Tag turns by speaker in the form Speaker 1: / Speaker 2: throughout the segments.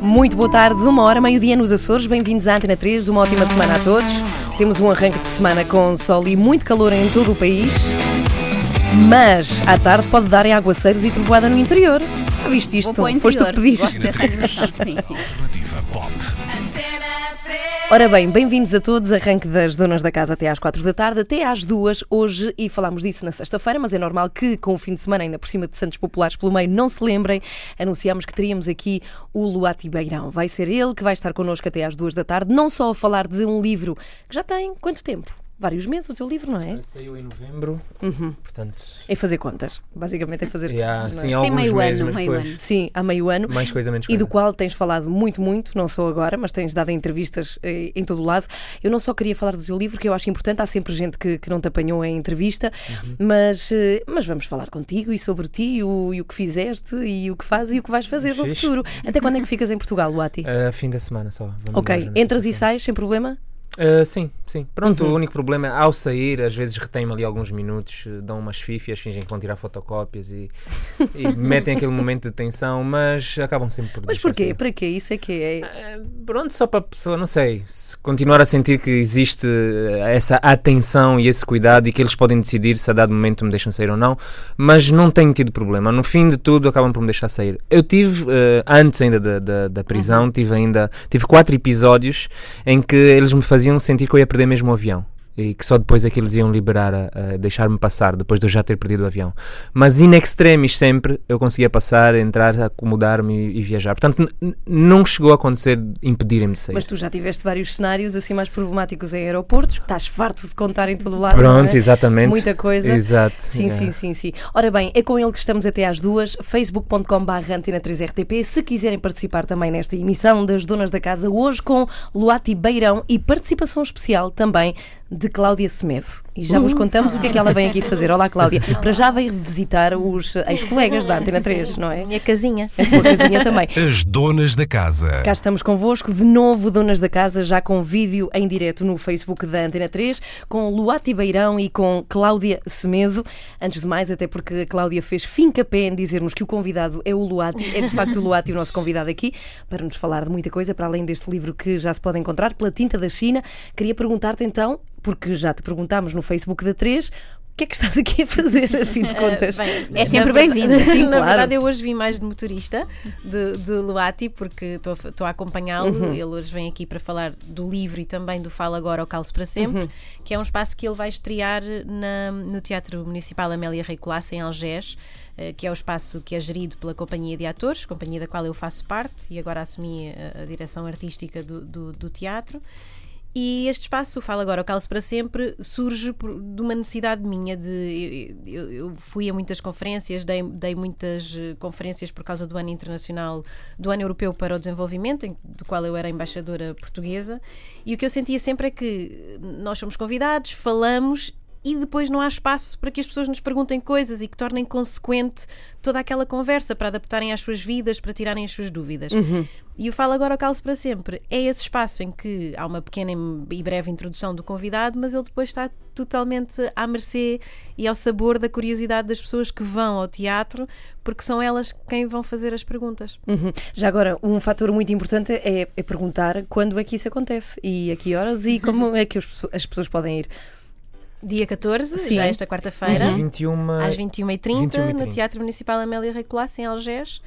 Speaker 1: Muito boa tarde, uma hora, meio-dia nos Açores. Bem-vindos à Antena 3, uma ótima semana a todos. Temos um arranque de semana com sol e muito calor em todo o país. Mas à tarde pode dar em aguaceiros e trovoada no interior. Já viste isto?
Speaker 2: O
Speaker 1: Foste tu que pediste.
Speaker 2: Gosto. Sim, sim.
Speaker 3: Alternativa Pop.
Speaker 1: Ora bem, bem-vindos a todos. Arranque das donas da casa até às quatro da tarde, até às duas hoje, e falámos disso na sexta-feira, mas é normal que com o fim de semana, ainda por cima de Santos Populares pelo meio, não se lembrem. Anunciámos que teríamos aqui o Luati Beirão. Vai ser ele que vai estar connosco até às duas da tarde, não só a falar de um livro que já tem quanto tempo? Vários meses o teu livro, não é?
Speaker 4: Saiu em novembro, portanto.
Speaker 1: É fazer contas. Basicamente é fazer
Speaker 4: Yeah,
Speaker 1: contas. não
Speaker 4: sim,
Speaker 1: é?
Speaker 4: alguns
Speaker 2: meio
Speaker 4: meses,
Speaker 2: ano, meio
Speaker 4: depois.
Speaker 2: ano.
Speaker 1: Sim, há meio ano.
Speaker 4: Mais coisa, menos
Speaker 1: E
Speaker 4: coisa.
Speaker 1: do qual tens falado muito, muito, não só agora, mas tens dado entrevistas eh, em todo o lado. Eu não só queria falar do teu livro, que eu acho importante, há sempre gente que, que não te apanhou em entrevista,
Speaker 4: Uhum.
Speaker 1: mas, eh, mas vamos falar contigo e sobre ti, e o, e o que fizeste, e o que fazes e o que vais fazer no futuro. Até quando é que ficas em Portugal, Luati?
Speaker 4: Ah, fim da semana só. vamos
Speaker 1: ok, entras e sais sem problema?
Speaker 4: Ah, sim, sim. Pronto,
Speaker 1: Uhum.
Speaker 4: o único problema é ao sair, às vezes retém-me ali alguns minutos, dão umas fifias, fingem que vão tirar fotocópias e, e metem aquele momento de tensão, mas acabam sempre por
Speaker 1: Mas porquê?
Speaker 4: sair.
Speaker 1: Para quê? Isso é que é.
Speaker 4: Ah, Pronto, só para a pessoa, não sei, se continuar a sentir que existe eh, essa atenção e esse cuidado e que eles podem decidir se a dado momento me deixam sair ou não, mas não tenho tido problema. No fim de tudo, acabam por me deixar sair. Eu tive, eh, antes ainda da, da, da prisão, tive ainda tive quatro episódios em que eles me faziam sentir que eu ia perder mesmo o avião. E que só depois é que eles iam liberar, a, a deixar-me passar, depois de eu já ter perdido o avião. Mas in extremis sempre eu conseguia passar, entrar, acomodar-me e, e viajar. Portanto, não chegou a acontecer impedirem-me de sair.
Speaker 1: Mas tu já tiveste vários cenários assim mais problemáticos em aeroportos, estás farto de contar em todo o lado. não
Speaker 4: Pronto,
Speaker 1: é?
Speaker 4: exatamente.
Speaker 1: Muita coisa.
Speaker 4: Exato.
Speaker 1: Sim,
Speaker 4: yeah.
Speaker 1: sim, sim, sim. Ora bem, é com ele que estamos até às duas, facebook.com.br antena 3RTP. Se quiserem participar também nesta emissão das Donas da Casa, hoje com Luati Beirão e participação especial também de Cláudia Semedo. E já vos contamos o que é que ela vem aqui fazer. Olá, Cláudia. Para já veio visitar os ex-colegas da Antena 3, não é?
Speaker 5: Minha casinha.
Speaker 1: A tua casinha também.
Speaker 3: As donas da casa.
Speaker 1: Cá estamos convosco, de novo, Donas da Casa, já com vídeo em direto no Facebook da Antena 3, com Luati Beirão e com Cláudia Semedo. Antes de mais, até porque a Cláudia fez fincapé em dizer-nos que o convidado é o Luati, é de facto o Luati o nosso convidado aqui, para nos falar de muita coisa, para além deste livro que já se pode encontrar, pela tinta da China. Queria perguntar-te então, porque já te perguntámos no Facebook da 3, o que é que estás aqui a fazer, a fim de contas?
Speaker 5: Bem,
Speaker 2: É sempre
Speaker 5: na
Speaker 2: bem-vinda.
Speaker 1: Sim,
Speaker 5: na
Speaker 1: claro.
Speaker 5: verdade, eu hoje vim mais de motorista de, de Luati, porque estou a- acompanhá-lo.
Speaker 1: Uhum.
Speaker 5: Ele hoje vem aqui para falar do livro e também do Fala Agora ao Calço para Sempre,
Speaker 1: Uhum.
Speaker 5: que é um espaço que ele vai estrear na- no Teatro Municipal Amélia Rei Colasso, em Algés, eh, que é o espaço que é gerido pela Companhia de Atores, companhia da qual eu faço parte e agora assumi a, a direção artística do, do- do teatro. E este espaço, o Fala Agora, o Calço para Sempre, surge de uma necessidade minha de... Eu, eu- eu fui a muitas conferências, dei, dei muitas eh, conferências por causa do Ano Internacional, do Ano Europeu para o Desenvolvimento, em- do qual eu era embaixadora portuguesa, e o que eu sentia sempre é que nós somos convidados, falamos e depois não há espaço para que as pessoas nos perguntem coisas e que tornem consequente toda aquela conversa para adaptarem às suas vidas, para tirarem as suas dúvidas. E o Fala Agora ao Calço para Sempre é esse espaço em que há uma pequena e breve introdução do convidado, mas ele depois está totalmente à mercê e ao sabor da curiosidade das pessoas que vão ao teatro, porque são elas quem vão fazer as perguntas.
Speaker 1: Uhum. Já agora, um fator muito importante é, é perguntar quando é que isso acontece e a que horas e como é que as pessoas podem ir.
Speaker 5: Dia 14,
Speaker 1: Sim.
Speaker 5: já esta quarta-feira,
Speaker 4: Às 21
Speaker 5: às 21h30,
Speaker 4: 21h30.
Speaker 5: no Teatro Municipal Amélia Rei Colasso, em Algés.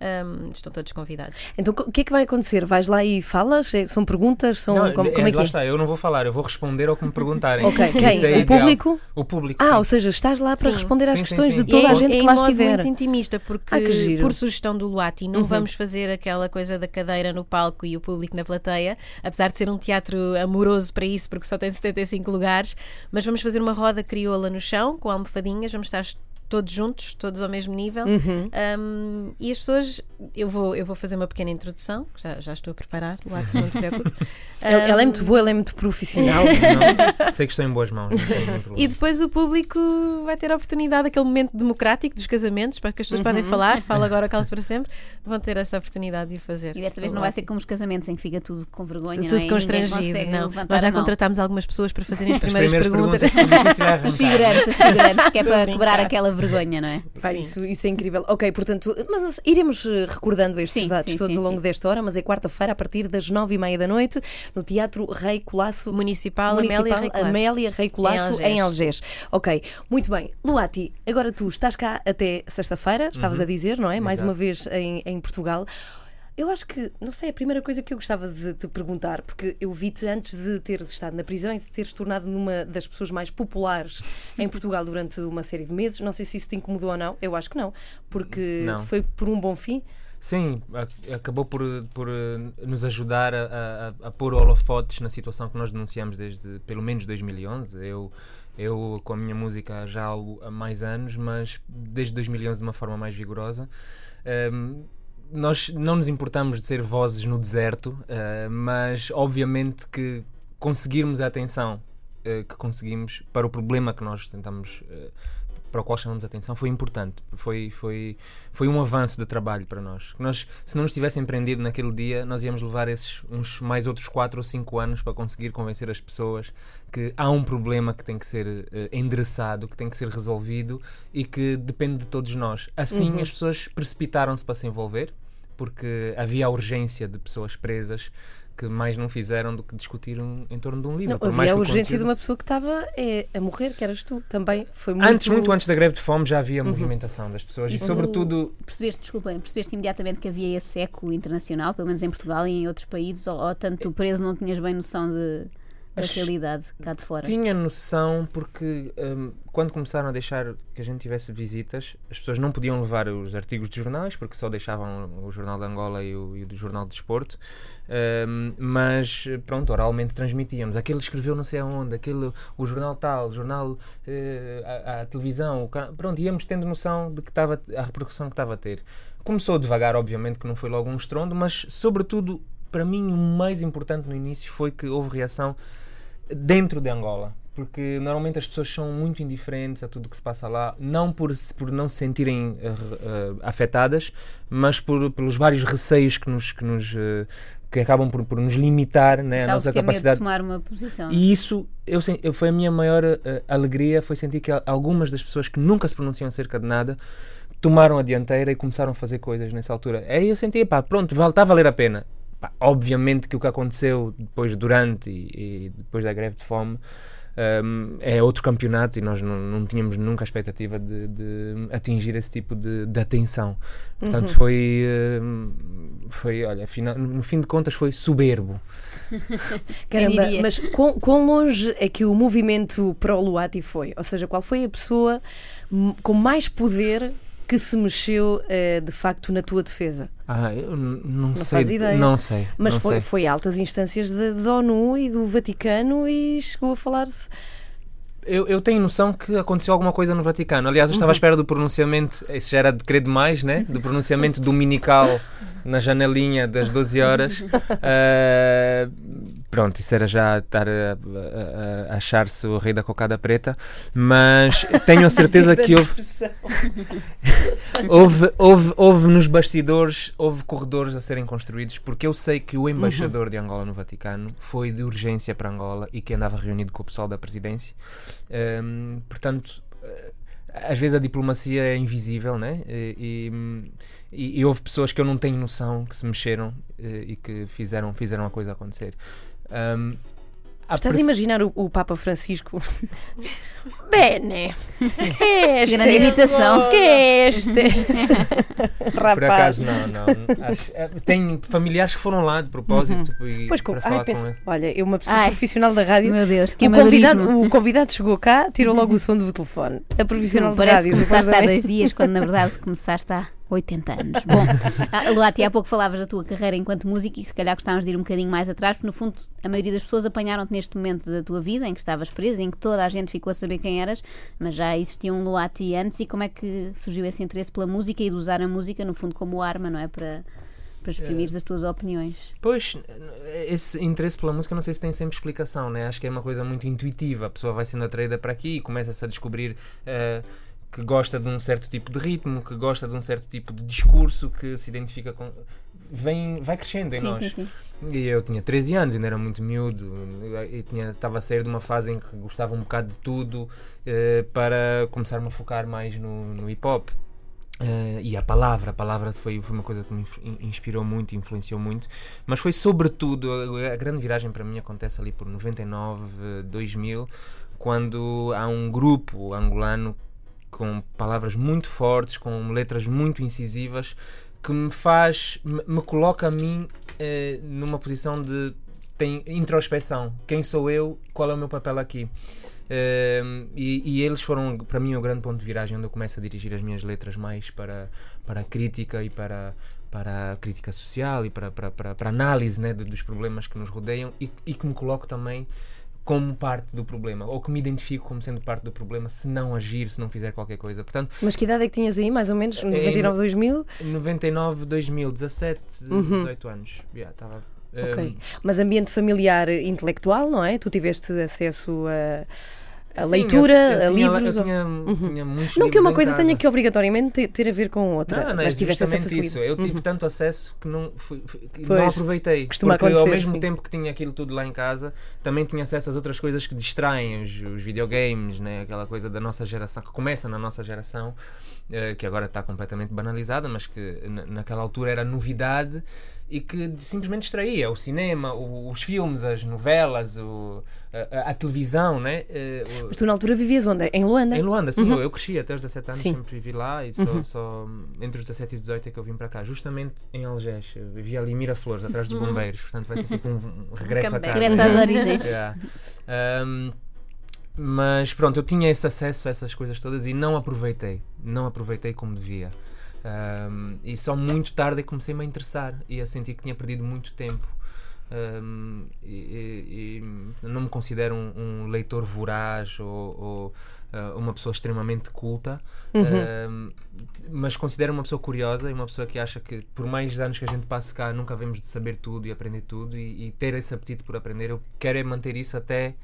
Speaker 5: Ahm, estão todos convidados.
Speaker 1: Então, o que é que vai acontecer? Vais lá e falas? É- São perguntas? São,
Speaker 4: Não,
Speaker 1: como, como é que
Speaker 4: lá
Speaker 1: é?
Speaker 4: está, eu não vou falar, eu vou responder ao que me perguntarem.
Speaker 1: Ok, quem?
Speaker 4: é
Speaker 1: O
Speaker 4: ideal.
Speaker 1: público?
Speaker 4: O público.
Speaker 1: Ah,
Speaker 4: sim.
Speaker 1: ou seja, estás lá para
Speaker 5: Sim.
Speaker 1: responder às
Speaker 4: Sim,
Speaker 1: questões
Speaker 4: sim.
Speaker 1: de toda
Speaker 5: E
Speaker 1: a
Speaker 5: é-
Speaker 1: gente
Speaker 5: é
Speaker 1: que lá estiver.
Speaker 5: muito intimista, porque
Speaker 1: Ah, que giro.
Speaker 5: por sugestão do Luati não vamos fazer aquela coisa da cadeira no palco e o público na plateia, apesar de ser um teatro amoroso para isso, porque só tem 75 lugares, mas vamos fazer uma roda crioula no chão, com almofadinhas, vamos estar todos juntos, todos ao mesmo nível. Um, e as pessoas, eu vou, eu vou fazer uma pequena introdução, já, já estou a preparar, não te preocupes.
Speaker 1: Ela, ela é
Speaker 5: Um,
Speaker 1: muito boa, ela é muito profissional.
Speaker 4: Não, sei que estou em boas mãos. Não.
Speaker 5: E depois o público vai ter a oportunidade, aquele momento democrático dos casamentos, para que as pessoas podem falar, fala agora, caso para sempre, vão ter essa oportunidade de o fazer.
Speaker 2: E desta vez não vai ser como os casamentos em que fica tudo com vergonha, não é?
Speaker 5: tudo
Speaker 2: E ninguém
Speaker 5: constrangido. Não. Nós já contratámos algumas pessoas para fazerem as
Speaker 4: As
Speaker 5: primeiras, perguntas.
Speaker 4: como é
Speaker 2: Os figurantes, os figurantes, que é para quebrar aquela vergonha, não é?
Speaker 1: Pá, isso, isso é incrível. Ok, portanto, mas nós iremos eh, recordando estes
Speaker 2: Sim,
Speaker 1: dados
Speaker 2: sim,
Speaker 1: todos
Speaker 2: sim,
Speaker 1: ao longo
Speaker 2: sim.
Speaker 1: desta hora, mas é quarta-feira, a partir das nove e meia da noite, no Teatro Rei Colasso.
Speaker 5: Municipal,
Speaker 1: Municipal
Speaker 5: Amélia Rei Colasso.
Speaker 1: Amélia Rei Colasso,
Speaker 5: Em
Speaker 1: em
Speaker 5: Algés.
Speaker 1: Ok, muito bem. Luati, agora tu estás cá até sexta-feira, estavas a dizer, não é? Mais
Speaker 4: Exato.
Speaker 1: uma vez em, em Portugal. Eu acho que, não sei, a primeira coisa que eu gostava de te perguntar, porque eu vi-te antes de teres estado na prisão e de teres tornado numa das pessoas mais populares em Portugal durante uma série de meses. Não sei se isso te incomodou ou não. Eu acho que não, porque
Speaker 4: Não.
Speaker 1: foi por um bom fim.
Speaker 4: Sim, acabou por, por eh, nos ajudar a, a, a pôr holofotes na situação que nós denunciamos desde pelo menos 2011. Eu, eu com a minha música já há mais anos, mas desde 2011 de uma forma mais vigorosa. Ehm, nós não nos importamos de ser vozes no deserto, eh, mas obviamente que conseguirmos a atenção eh, que conseguimos para o problema que nós tentamos eh, para o qual chamamos a atenção foi importante. Foi foi foi um avanço de trabalho para nós. Nós se não nos tivessem prendido naquele dia nós íamos levar esses uns mais outros quatro ou cinco anos para conseguir convencer as pessoas que há um problema que tem que ser eh, endereçado que tem que ser resolvido e que depende de todos nós. Assim as pessoas precipitaram-se para se envolver porque havia a urgência de pessoas presas que mais não fizeram do que discutir um- em torno de um livro.
Speaker 1: Não,
Speaker 4: Por mais
Speaker 1: havia a
Speaker 4: que o
Speaker 1: urgência
Speaker 4: conteúdo-
Speaker 1: de uma pessoa que estava é, a morrer, que eras tu. Também foi muito.
Speaker 4: Antes, muito antes da greve de fome, já havia movimentação das pessoas e,
Speaker 2: E tu
Speaker 4: sobretudo,
Speaker 2: Percebeste, desculpem, percebeste imediatamente que havia esse eco internacional, pelo menos em Portugal e em outros países, ou, ou tanto tu preso não tinhas bem noção de, da realidade cá de fora?
Speaker 4: tinha noção porque hum, quando começaram a deixar que a gente tivesse visitas, as pessoas não podiam levar os artigos de jornais porque só deixavam o Jornal de Angola e o, e o Jornal de Desporto, Hum, mas pronto, oralmente transmitíamos. Aquele escreveu não sei aonde, aquele, o jornal tal, o jornal, eh, a, a televisão, o pronto, íamos tendo noção de que estava a repercussão que estava a ter. Começou devagar, obviamente, que não foi logo um estrondo, mas sobretudo, para mim, o mais importante no início foi que houve reação dentro de Angola. Porque normalmente as pessoas são muito indiferentes a tudo o que se passa lá, não por, por não se sentirem re- eh, afetadas, mas por, pelos vários receios que nos, que nos eh, que acabam por, por nos limitar né, a nossa
Speaker 2: de ter medo de
Speaker 4: capacidade
Speaker 2: tomar uma posição.
Speaker 4: e isso eu, eu- foi a minha maior eh, alegria, foi sentir que al- algumas das pessoas que nunca se pronunciam acerca de nada tomaram a dianteira e começaram a fazer coisas nessa altura. Aí eu senti, pá, pronto, está a valer a pena. Obviamente que o que aconteceu depois, durante e, e depois da greve de fome hum, é outro campeonato e nós não, não tínhamos nunca a expectativa de, de atingir esse tipo de, de atenção. Portanto, foi, hum, foi, olha, afinal, no fim de contas, foi soberbo.
Speaker 1: Caramba, mas quão, quão longe é que o movimento pró-Luati foi? Ou seja, qual foi a pessoa com mais poder que se mexeu eh, de facto na tua defesa?
Speaker 4: Ah, eu não,
Speaker 1: Não
Speaker 4: sei.
Speaker 1: faz ideia.
Speaker 4: Não sei.
Speaker 1: Mas
Speaker 4: não
Speaker 1: foi,
Speaker 4: sei.
Speaker 1: foi altas instâncias da ONU e do Vaticano e chegou a falar-se.
Speaker 4: Eu, eu tenho noção que aconteceu alguma coisa no Vaticano. Aliás, eu
Speaker 1: Uhum.
Speaker 4: estava à espera do pronunciamento, isso já era de querer demais, né? Do pronunciamento dominical na janelinha das 12 horas. Ah, pronto, isso era já estar a, a- a- achar-se o rei da cocada preta. Mas tenho a certeza que houve, houve, houve, houve nos bastidores, houve corredores a serem construídos, porque eu sei que o embaixador de Angola no Vaticano foi de urgência para Angola e que andava reunido com o pessoal da presidência. Hum, portanto, eh, às vezes a diplomacia é invisível, né? E, e- e houve pessoas que eu não tenho noção que se mexeram eh, e que fizeram, fizeram a coisa acontecer. A
Speaker 1: Estás a imaginar o, o Papa Francisco? Bene, que é este?
Speaker 2: Grande imitação.
Speaker 1: Que é este? Rapaz.
Speaker 4: Por acaso, não, não. Acho- eh, tenho familiares que foram lá de propósito e
Speaker 1: Pois, com,
Speaker 4: para
Speaker 1: ai,
Speaker 4: falar
Speaker 1: penso,
Speaker 4: com ele.
Speaker 1: olha, eu uma pessoa
Speaker 2: Ai.
Speaker 1: profissional da rádio.
Speaker 2: Meu Deus, que
Speaker 1: O convidado, o convidado chegou cá, tirou logo o som do telefone. A profissional da
Speaker 2: Parece
Speaker 1: rádio.
Speaker 2: que
Speaker 1: depois
Speaker 2: começaste há dois dias, quando na verdade começaste há 80 anos. Bom, ah, Luati, há pouco falavas da tua carreira enquanto música e se calhar gostávamos de ir um bocadinho mais atrás, porque no fundo a maioria das pessoas apanharam-te neste momento da tua vida em que estavas preso, em que toda a gente ficou a saber quem eras, mas já existia um Luati antes e como é que surgiu esse interesse pela música e de usar a música no fundo como arma, não é? Para, para exprimir as tuas opiniões.
Speaker 4: Pois, esse interesse pela música não sei se tem sempre explicação, né? Acho que é uma coisa muito intuitiva. A pessoa vai sendo atraída para aqui e começa-se a descobrir eh, que gosta de um certo tipo de ritmo, que gosta de um certo tipo de discurso, que se identifica com. Vem, vai crescendo em
Speaker 2: Sim,
Speaker 4: nós.
Speaker 2: sim, sim.
Speaker 4: E eu tinha 13 anos, ainda era muito miúdo, e tinha, estava a sair de uma fase em que gostava um bocado de tudo eh, para começar-me a focar mais no, no hip hop. Eh, e a palavra, a palavra foi, foi uma coisa que me inspirou muito, influenciou muito, mas foi sobretudo, a, a grande viragem para mim acontece ali por 99, eh, 2000, quando há um grupo angolano com palavras muito fortes, com letras muito incisivas, que me faz, me, coloca a mim eh, numa posição de tem. Quem sou eu? Qual é o meu papel aqui? Eh, e, e eles foram, para mim, o grande ponto de viragem onde eu começo a dirigir as minhas letras mais para, para a crítica e para, para a crítica social e para, para, para, para análise né, dos problemas que nos rodeiam e, e que me coloco também como parte do problema, ou que me identifico como sendo parte do problema se não agir, se não fizer qualquer coisa. Portanto,
Speaker 1: Mas que idade é que tinhas aí, mais ou menos? 99, 2000?
Speaker 4: 99, 2000, 17, 18 anos. Yeah, estava.
Speaker 1: Uhum. Ok.
Speaker 4: um,
Speaker 1: Mas ambiente familiar eh, intelectual, não é? Tu tiveste acesso a, a
Speaker 4: sim,
Speaker 1: leitura,
Speaker 4: eu, eu
Speaker 1: a
Speaker 4: tinha,
Speaker 1: livros?
Speaker 4: Eu tinha, tinha muitos
Speaker 1: Não que
Speaker 4: livros
Speaker 1: uma coisa
Speaker 4: casa.
Speaker 1: tenha que obrigatoriamente ter, ter a ver com outra,
Speaker 4: Não, não é
Speaker 1: mas tiveste essa
Speaker 4: justamente
Speaker 1: facilidade.
Speaker 4: isso. Eu tive tanto acesso que não, fui- que não
Speaker 1: Pois,
Speaker 4: aproveitei. porque ao mesmo
Speaker 1: sim.
Speaker 4: tempo que tinha aquilo tudo lá em casa, também tinha acesso às outras coisas que distraem, os, os videogames, né? aquela coisa da nossa geração, que começa na nossa geração, eh, que agora está completamente banalizada, mas que na- naquela altura era novidade e que simplesmente distraía. O cinema, o- os filmes, as novelas, o- a, a- televisão, né? Eh, o-
Speaker 1: Mas tu na altura vivias onde? Em Luanda?
Speaker 4: em Luanda, sim, eu, eu cresci até os 17 anos,
Speaker 1: Sim.
Speaker 4: sempre vivi lá e só, só entre os 17 e os 18 é que eu vim para cá, justamente em Algés. Eu vivia ali em Miraflores, atrás dos bombeiros, portanto vai ser tipo um, um regresso
Speaker 5: comeback.
Speaker 4: casa.
Speaker 2: Regresso às origens.
Speaker 4: Yeah. Um, mas pronto, eu tinha esse acesso a essas coisas todas e não aproveitei, não aproveitei como devia. Um, e só muito tarde é que comecei-me a interessar e a sentir que tinha perdido muito tempo. Um, e, e- e não me considero um, um leitor voraz ou, ou, uh, uma pessoa extremamente culta, um, mas considero uma pessoa curiosa e uma pessoa que acha que por mais anos que a gente passe cá nunca vemos de saber tudo e aprender tudo e, e ter esse apetite por aprender. Eu quero é manter isso até,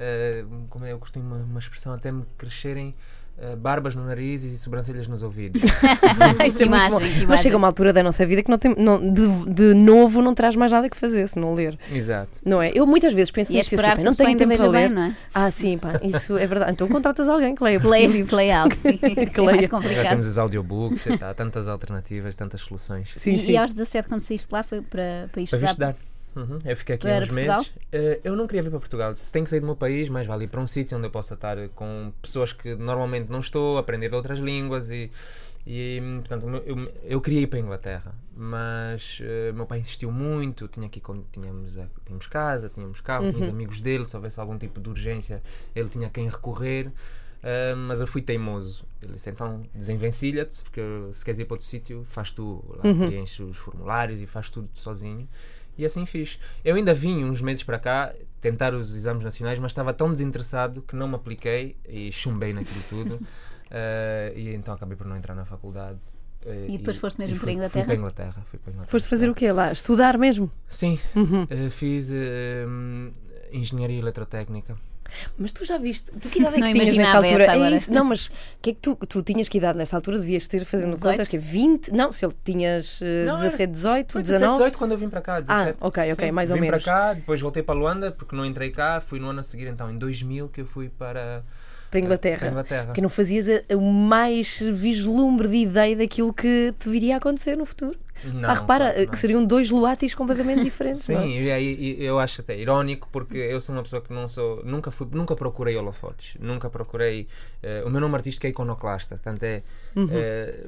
Speaker 4: uh, como eu costumo uma, uma expressão, até me crescerem uh, barbas no nariz e sobrancelhas nos ouvidos.
Speaker 1: Isso é muito
Speaker 2: imagem,
Speaker 1: bom.
Speaker 2: que
Speaker 1: Mas chega uma altura da nossa vida que não tem, não, de, de novo não traz mais nada que fazer se não ler.
Speaker 4: Exato.
Speaker 1: Não é? Eu muitas vezes penso
Speaker 2: E é
Speaker 1: nisso,
Speaker 2: esperar
Speaker 1: assim,
Speaker 2: que
Speaker 1: não tenho tempo para ler.
Speaker 2: bem, não é?
Speaker 1: Ah, sim, pá, isso é verdade. Então contratas alguém que leia
Speaker 2: Play,
Speaker 1: si livros.
Speaker 2: play out, sim. É mais
Speaker 1: leia.
Speaker 4: Já temos os audiobooks, há tantas alternativas, tantas soluções.
Speaker 1: Sim,
Speaker 2: e,
Speaker 1: sim.
Speaker 2: e aos 17, quando saíste lá, foi para, para ir
Speaker 4: Para
Speaker 2: estudar?
Speaker 4: Uhum. Eu fiquei aqui
Speaker 2: Para
Speaker 4: uns meses. Eh, eu não queria vir para Portugal. Se tenho que sair do meu país, mais vale ir para um sítio onde eu possa estar com pessoas que normalmente não estou, aprender outras línguas e. E, portanto, eu, eu queria ir para a Inglaterra, mas eh, meu pai insistiu muito. Tinha aqui, tínhamos, a- tínhamos casa, tínhamos carro, tínhamos amigos dele. Se houvesse algum tipo de urgência, ele tinha quem recorrer. Ah, mas eu fui teimoso. Ele disse: então desenvencilha-te, porque se queres ir para outro sítio, faz tu lá, preenche os formulários e faz tudo sozinho. E assim fiz. Eu ainda vim uns meses para cá tentar os exames nacionais, mas estava tão desinteressado que não me apliquei e chumbei naquilo tudo. Ah, e então acabei por não entrar na faculdade. Ah,
Speaker 2: E depois foste mesmo
Speaker 4: e
Speaker 2: para
Speaker 4: fui-
Speaker 2: Inglaterra?
Speaker 4: Fui para a Inglaterra. Fui para a Inglaterra
Speaker 1: Foste fazer o quê lá? Estudar mesmo?
Speaker 4: Sim,
Speaker 1: Uhum.
Speaker 4: ah, fiz engenharia eletrotécnica.
Speaker 1: Mas tu já viste, tu que idade é
Speaker 2: Não
Speaker 1: que tinhas nessa altura?
Speaker 2: essa
Speaker 1: É isso, não, mas que é que tu, tu tinhas que idade nessa altura? Devias ter, fazendo
Speaker 2: 18?
Speaker 1: contas, que é 20? Não, se ele tinhas eh,
Speaker 4: Não,
Speaker 1: 17, 18,
Speaker 4: Foi 17,
Speaker 1: 19?
Speaker 4: 18 quando eu vim para cá, 17.
Speaker 1: Ah, ok, ok,
Speaker 4: Sim,
Speaker 1: mais ou
Speaker 4: vim
Speaker 1: menos.
Speaker 4: para cá, depois voltei para Luanda porque não entrei cá, fui no ano a seguir então em 2000 que eu fui para
Speaker 1: Para a Inglaterra.
Speaker 4: Para a Inglaterra.
Speaker 1: Que não fazias o mais vislumbre de ideia daquilo que te viria a acontecer no futuro.
Speaker 4: Não,
Speaker 1: ah, repara,
Speaker 4: claro que não.
Speaker 1: seriam dois luatis completamente diferentes. não é?
Speaker 4: Sim, e aí e eu acho até irónico porque eu sou uma pessoa que não sou, nunca fui, nunca procurei holofotes, nunca procurei. eh, o meu nome artístico é iconoclasta, portanto é.
Speaker 1: Uhum.
Speaker 4: eh,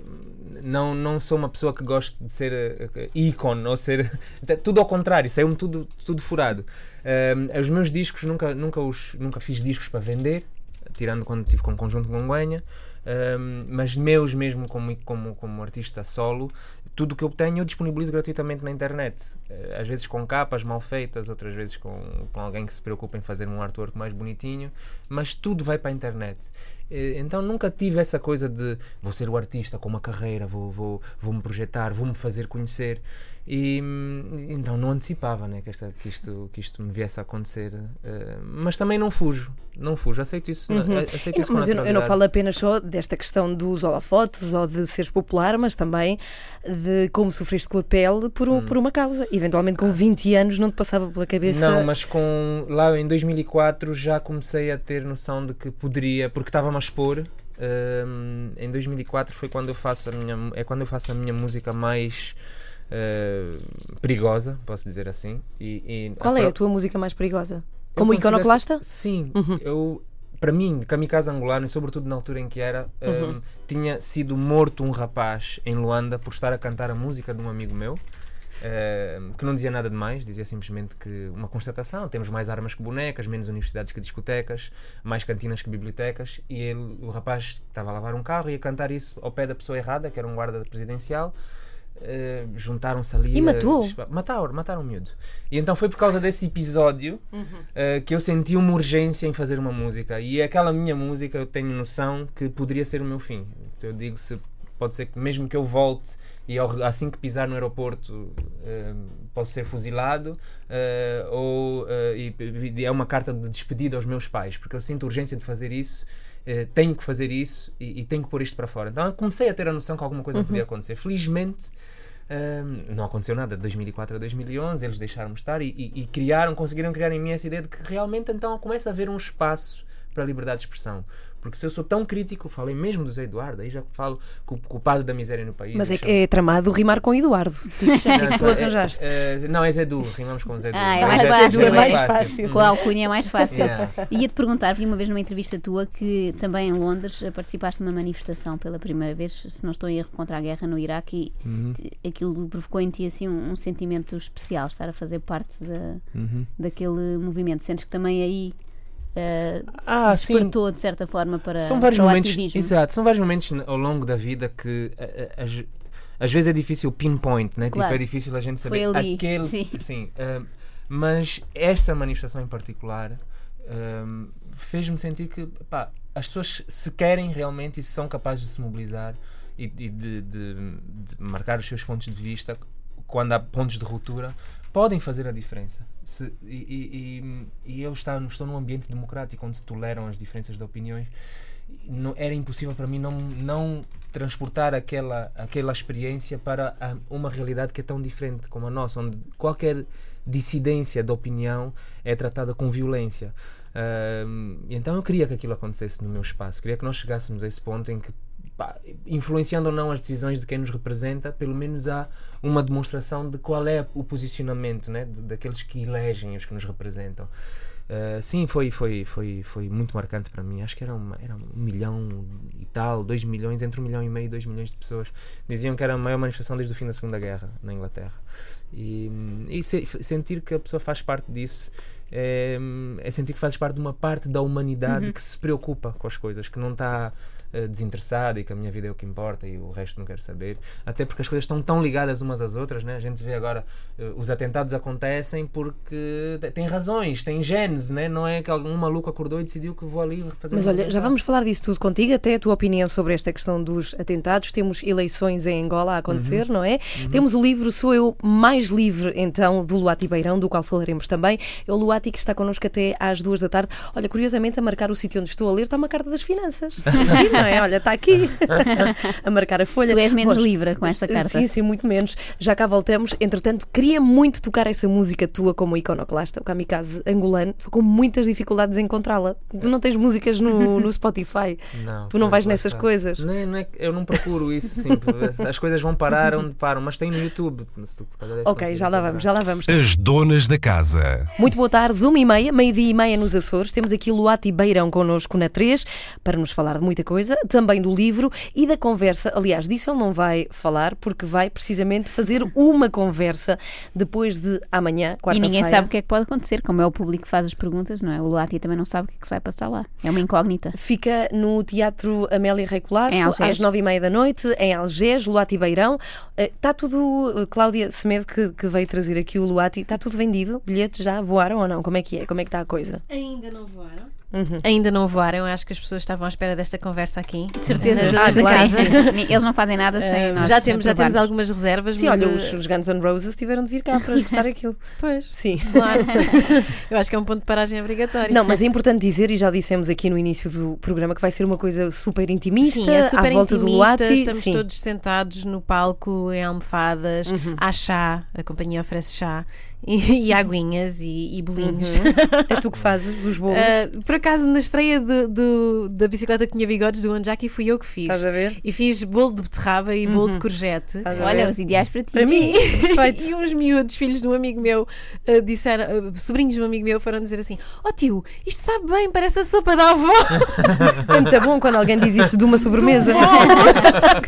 Speaker 4: não, não sou uma pessoa que goste de ser eh, ícone ou ser. tudo ao contrário, saiu-me tudo, tudo furado. Os meus discos nunca, nunca, os, nunca fiz discos para vender, tirando quando estive com o conjunto Gonguenha. Um, mas meus mesmo como, como, como artista solo, tudo o que eu tenho eu disponibilizo gratuitamente na internet. Eh, Às vezes com capas mal feitas, outras vezes com, com alguém que se preocupa em fazer um artwork mais bonitinho, mas tudo vai para a internet. Eh, Então nunca tive essa coisa de vou ser o artista com uma carreira, vou, vou, vou me projetar, vou me fazer conhecer. E hum, então não antecipava né, que, esta, que, isto, que isto me viesse a acontecer. eh, mas também não fujo, não fujo, aceito isso,
Speaker 1: Uhum.
Speaker 4: aceito isso
Speaker 1: Mas eu, não- eu não falo apenas só desta questão dos holofotes ou de seres popular, mas também de como sofreste com a pele por, um- por uma causa. Eventualmente com 20 anos não te passava pela cabeça.
Speaker 4: Não, mas com lá em 2004 já comecei a ter noção de que poderia, porque estava-me a expor. hum, em 2004 foi quando eu faço a minha é quando eu faço a minha música mais eh, perigosa, posso dizer assim. E, e
Speaker 1: Qual é a tua música mais perigosa? Como iconoclasta?
Speaker 4: Sim,
Speaker 1: Uhum.
Speaker 4: eu para mim, Kamikaze Angolano, e sobretudo na altura em que era,
Speaker 1: Uhum.
Speaker 4: hum, tinha sido morto um rapaz em Luanda por estar a cantar a música de um amigo meu. Que não dizia nada de mais, dizia simplesmente que uma constatação: temos mais armas que bonecas, menos universidades que discotecas, mais cantinas que bibliotecas. E ele, o rapaz estava a lavar um carro e ia cantar isso ao pé da pessoa errada, que era um guarda presidencial. Uh, juntaram-se ali
Speaker 1: E
Speaker 4: a-
Speaker 1: matou?
Speaker 4: mataram, mataram o miúdo e então foi por causa desse episódio uh, que eu senti uma urgência em fazer uma música e aquela minha música eu tenho noção que poderia ser o meu fim eu digo se pode ser que mesmo que eu volte e ao- assim que pisar no aeroporto uh, posso ser fuzilado uh, ou uh, e, e é uma carta de despedida aos meus pais porque eu sinto urgência de fazer isso tenho que fazer isso e, e tenho que pôr isto para fora. Então comecei a ter a noção que alguma coisa podia acontecer. Felizmente um, não aconteceu nada de 2004 a 2011, eles deixaram-me estar e, e- e criaram, conseguiram criar em mim essa ideia de que realmente então começa a haver um espaço para a liberdade de expressão. Porque se eu sou tão crítico, falei mesmo do Zé Eduardo, aí já falo com o culpado da miséria no país.
Speaker 1: Mas é,
Speaker 4: chamo-
Speaker 1: é tramado rimar com Eduardo.
Speaker 4: Não,
Speaker 1: tu
Speaker 4: é-
Speaker 1: arranjaste.
Speaker 4: é- não, é Zé Du, rimamos com Zé Du.
Speaker 2: Ah, é mais
Speaker 4: Zé
Speaker 2: fácil,
Speaker 4: Du
Speaker 2: é mais
Speaker 1: fácil.
Speaker 2: Com a alcunha é mais fácil.
Speaker 4: Yeah.
Speaker 2: Ia-te perguntar, vi uma vez numa entrevista tua que também em Londres participaste de uma manifestação pela primeira vez, se não estou em erro, contra a guerra no Iraque e
Speaker 4: Uhum.
Speaker 2: aquilo provocou em ti assim um, um sentimento especial, estar a fazer parte da,
Speaker 4: Uhum.
Speaker 2: daquele movimento. Sentes que também aí eh,
Speaker 4: Ah, sim.
Speaker 2: despertou de certa forma para,
Speaker 4: São vários
Speaker 2: para o
Speaker 4: momentos,
Speaker 2: ativismo.
Speaker 4: exato, são vários momentos ao longo da vida que eh, eh, às, às vezes é difícil pinpoint, né?
Speaker 2: Claro.
Speaker 4: Tipo, é difícil a gente saber
Speaker 2: Foi ali,
Speaker 4: aquele,
Speaker 2: sim.
Speaker 4: eh, mas essa manifestação em particular eh, fez-me sentir que pá, as pessoas se querem realmente e se são capazes de se mobilizar e, e de, de- de marcar os seus pontos de vista quando há pontos de ruptura podem fazer a diferença. Se- e, e- e- eu estou, estou num ambiente democrático onde se toleram as diferenças de opiniões. Não, era impossível para mim não, não transportar aquela, aquela experiência para a- uma realidade que é tão diferente como a nossa, onde qualquer dissidência de opinião é tratada com violência. E então eu queria que aquilo acontecesse no meu espaço, queria que nós chegássemos a esse ponto em que, pá, influenciando ou não as decisões de quem nos representa, pelo menos há uma demonstração de qual é o posicionamento né, de- daqueles que elegem os que nos representam. Uh, sim, foi, foi, foi, foi muito marcante para mim. Acho que era, uma, era um milhão e tal, dois milhões, entre um milhão e meio e dois milhões de pessoas. Diziam que era a maior manifestação desde o fim da Segunda Guerra na Inglaterra. E, e se- sentir que a pessoa faz parte disso é, é sentir que fazes parte de uma parte da humanidade que se preocupa com as coisas, que não está eh, desinteressada e que a minha vida é o que importa e o resto não quero saber. Até porque as coisas estão tão ligadas umas às outras, né? A gente vê agora eh, os atentados acontecem porque te- tem razões, tem genes, né? Não é que algum maluco acordou e decidiu que vou ali fazer
Speaker 1: Mas
Speaker 4: um
Speaker 1: olha, já
Speaker 4: atentado.
Speaker 1: vamos falar disso tudo contigo, até a tua opinião sobre esta questão dos atentados. Temos eleições em Angola a acontecer, não é? Temos o livro Sou Eu Mais Livre, então, do Luati Beirão, do qual falaremos também. É o Luati que está connosco até às duas da tarde. Olha, curiosamente, a marcar o sítio onde estou a ler está uma carta das finanças. É? Olha, está aqui a marcar a folha.
Speaker 2: Tu és menos
Speaker 1: Bom,
Speaker 2: livre com essa carta.
Speaker 1: Sim, sim, muito menos. Já cá voltamos. Entretanto, queria muito tocar essa música tua como iconoclasta, o Kamikaze angolano. Estou com muitas dificuldades em encontrá-la. Tu não tens músicas no, no Spotify.
Speaker 4: Não,
Speaker 1: Tu não vais nessas
Speaker 4: está.
Speaker 1: coisas.
Speaker 4: Não é- não é- eu não procuro isso, sim. As coisas vão parar onde param, mas tem no YouTube.
Speaker 1: Ok, já lá vamos, já lá vamos.
Speaker 3: As donas da casa.
Speaker 1: Muito boa tarde, uma e meia, meio-dia e meia nos Açores. Temos aqui Luati Beirão connosco na 3 para nos falar de muita coisa, também do livro e da conversa. Aliás, disso ele não vai falar porque vai precisamente fazer uma conversa depois de amanhã,
Speaker 2: E
Speaker 1: quarta-feira.
Speaker 2: ninguém sabe o que é que pode acontecer, como é o público que faz as perguntas, não é? O Luati também não sabe o que é que se vai passar lá. É uma incógnita.
Speaker 1: Fica no Teatro Amélia Rei Colasso, às nove e meia da noite, em Algés, Luati Beirão. Está tudo, eh, Cláudia Semedo, que, que veio trazer aqui o Luati, está tudo vendido? Bilhetes já voaram ou não? Como é que é? Como é que está a coisa?
Speaker 5: Ainda não voaram. Ainda não voaram, acho que as pessoas estavam à espera desta conversa aqui.
Speaker 2: De certeza.
Speaker 5: Nas
Speaker 2: Ah, claro.
Speaker 5: casa.
Speaker 2: Eles não fazem nada sem
Speaker 5: Eh,
Speaker 2: nós.
Speaker 5: já temos, já temos algumas reservas.
Speaker 1: Sim, olha,
Speaker 5: eh,
Speaker 1: os, os Guns N' Roses tiveram de vir cá para escutar aquilo.
Speaker 5: Pois,
Speaker 1: Sim.
Speaker 5: claro. Eu acho que é um ponto de paragem obrigatório.
Speaker 1: Não, mas é importante dizer, e já dissemos aqui no início do programa, que vai ser uma coisa super intimista,
Speaker 5: Sim, é super
Speaker 1: à volta
Speaker 5: intimista,
Speaker 1: do Luati.
Speaker 5: estamos
Speaker 1: Sim.
Speaker 5: todos sentados no palco, em almofadas, há chá, a companhia oferece chá, e, e aguinhas e, e bolinhos.
Speaker 1: És tu que fazes os bolos.
Speaker 5: Ah, por acaso, na estreia do, do- da bicicleta que tinha bigodes do Anjaki, fui eu que fiz.
Speaker 1: Estás a ver?
Speaker 5: E fiz bolo de beterraba e bolo de courgette.
Speaker 1: Estás a
Speaker 2: Olha,
Speaker 1: ver?
Speaker 2: os ideais para ti.
Speaker 1: Para mim, perfeito.
Speaker 5: E uns miúdos, filhos de um amigo meu, ah, disseram, ah, sobrinhos de um amigo meu, foram dizer assim: Ó tio, isto sabe bem, parece a sopa da avó.
Speaker 1: É muito bom quando alguém diz isso de uma sobremesa.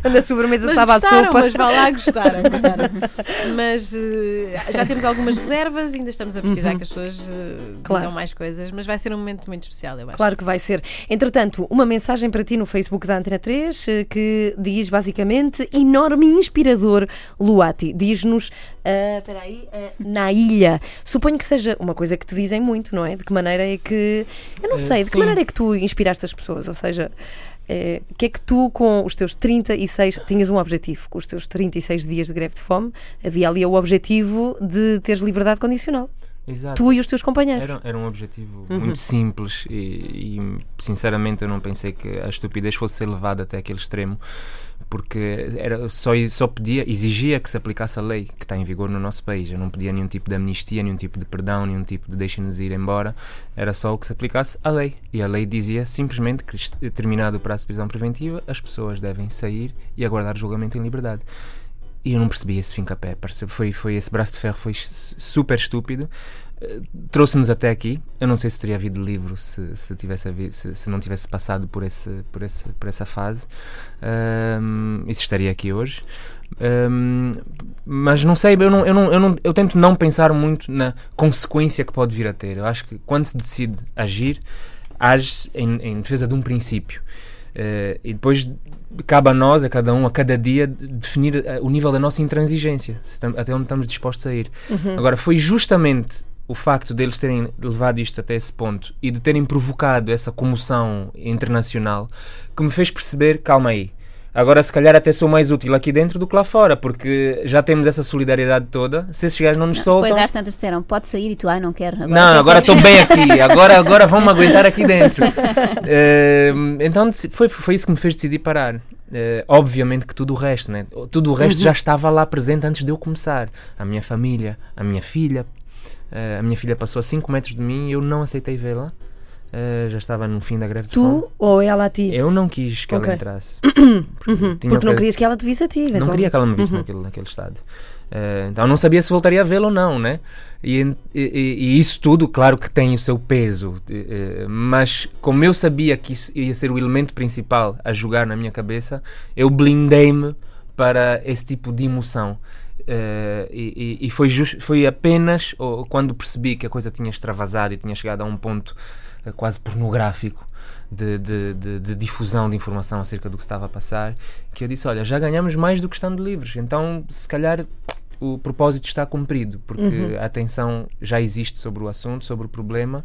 Speaker 1: quando a sobremesa
Speaker 5: Mas
Speaker 1: sabe à
Speaker 5: gostaram,
Speaker 1: sopa.
Speaker 5: mas vá lá, gostaram. gostaram. mas já temos algumas reservas, ainda estamos a precisar que as pessoas uh,
Speaker 1: Claro.
Speaker 5: digam mais coisas, mas vai ser um momento muito especial, eu acho.
Speaker 1: Claro que vai ser. Entretanto, uma mensagem para ti no Facebook da Antena 3 eh, que diz basicamente enorme e inspirador Luati. Diz-nos, espera aí, ah, na ilha. Suponho que seja uma coisa que te dizem muito, não é? De que maneira é que. Eu não sei, de que
Speaker 4: sim.
Speaker 1: maneira é que tu inspiraste as pessoas? Ou seja. Eh, O que é que tu, com os teus 36, tinhas um objetivo? Com os teus 36 dias de greve de fome, havia ali o objetivo de teres liberdade condicional.
Speaker 4: Exato.
Speaker 1: Tu e os teus companheiros.
Speaker 4: Era, era um objetivo
Speaker 1: Uhum.
Speaker 4: muito simples e, e, sinceramente eu não pensei que a estupidez fosse ser levada até aquele extremo porque era, só, só pedia, exigia que se aplicasse a lei que está em vigor no nosso país. Eu não pedia nenhum tipo de amnistia, nenhum tipo de perdão, nenhum tipo de deixem-nos ir embora. Era só o que se aplicasse à lei. E a lei dizia simplesmente que, terminado o prazo de prisão preventiva, as pessoas devem sair e aguardar julgamento em liberdade. E eu não percebi esse fim capé. Foi, foi esse braço de ferro foi super estúpido. Trouxe-nos até aqui. Eu não sei se teria havido livro se, se, tivesse se, se não tivesse passado por, esse, por, esse, por essa fase. Ahm, e se estaria aqui hoje. Ahm, mas não sei, eu, não, eu, não, eu, não, eu tento não pensar muito na consequência que pode vir a ter. Eu acho que quando se decide agir, age em, em defesa de um princípio. Eh, e depois cabe a nós, a cada um, a cada dia, de- definir eh, o nível da nossa intransigência, até onde estamos dispostos a ir. Agora, foi justamente o facto deles terem levado isto até esse ponto e de terem provocado essa comoção internacional que me fez perceber: calma aí. Agora, se calhar, até sou mais útil aqui dentro do que lá fora, porque já temos essa solidariedade toda. Se esses gajos não nos soltam.
Speaker 2: Depois às tantas disseram, pode sair e tu, ai, não quero. Agora
Speaker 4: Não, agora estou bem aqui. Agora, agora vão-me aguentar aqui dentro. Eh, então foi, foi isso que me fez decidir parar. Eh, obviamente que tudo o resto, né? Tudo o resto já estava lá presente antes de eu começar. A minha família, a minha filha. Eh, a minha filha passou a 5 metros de mim e eu não aceitei vê-la. Eh, já estava no fim da greve de fome.
Speaker 1: Tu ou ela a ti?
Speaker 4: Eu não quis que
Speaker 1: Ok.
Speaker 4: ela entrasse. Porque, tinha
Speaker 1: Porque não
Speaker 4: ocasi-
Speaker 1: querias que ela te visse a ti,
Speaker 4: não
Speaker 1: eventualmente.
Speaker 4: queria que ela me visse naquele, naquele estado. Eh, então não sabia se voltaria a vê-lo ou não, né? E, e- e- isso tudo, claro que tem o seu peso, mas como eu sabia que isso ia ser o elemento principal a jogar na minha cabeça, eu blindei-me para esse tipo de emoção. Eh, e, e- foi, jus- foi apenas quando percebi que a coisa tinha extravasado e tinha chegado a um ponto eh, quase pornográfico de, de- de- de difusão de informação acerca do que estava a passar, que eu disse: Olha, já ganhamos mais do que estando livres, então se calhar o propósito está cumprido, porque a atenção já existe sobre o assunto, sobre o problema.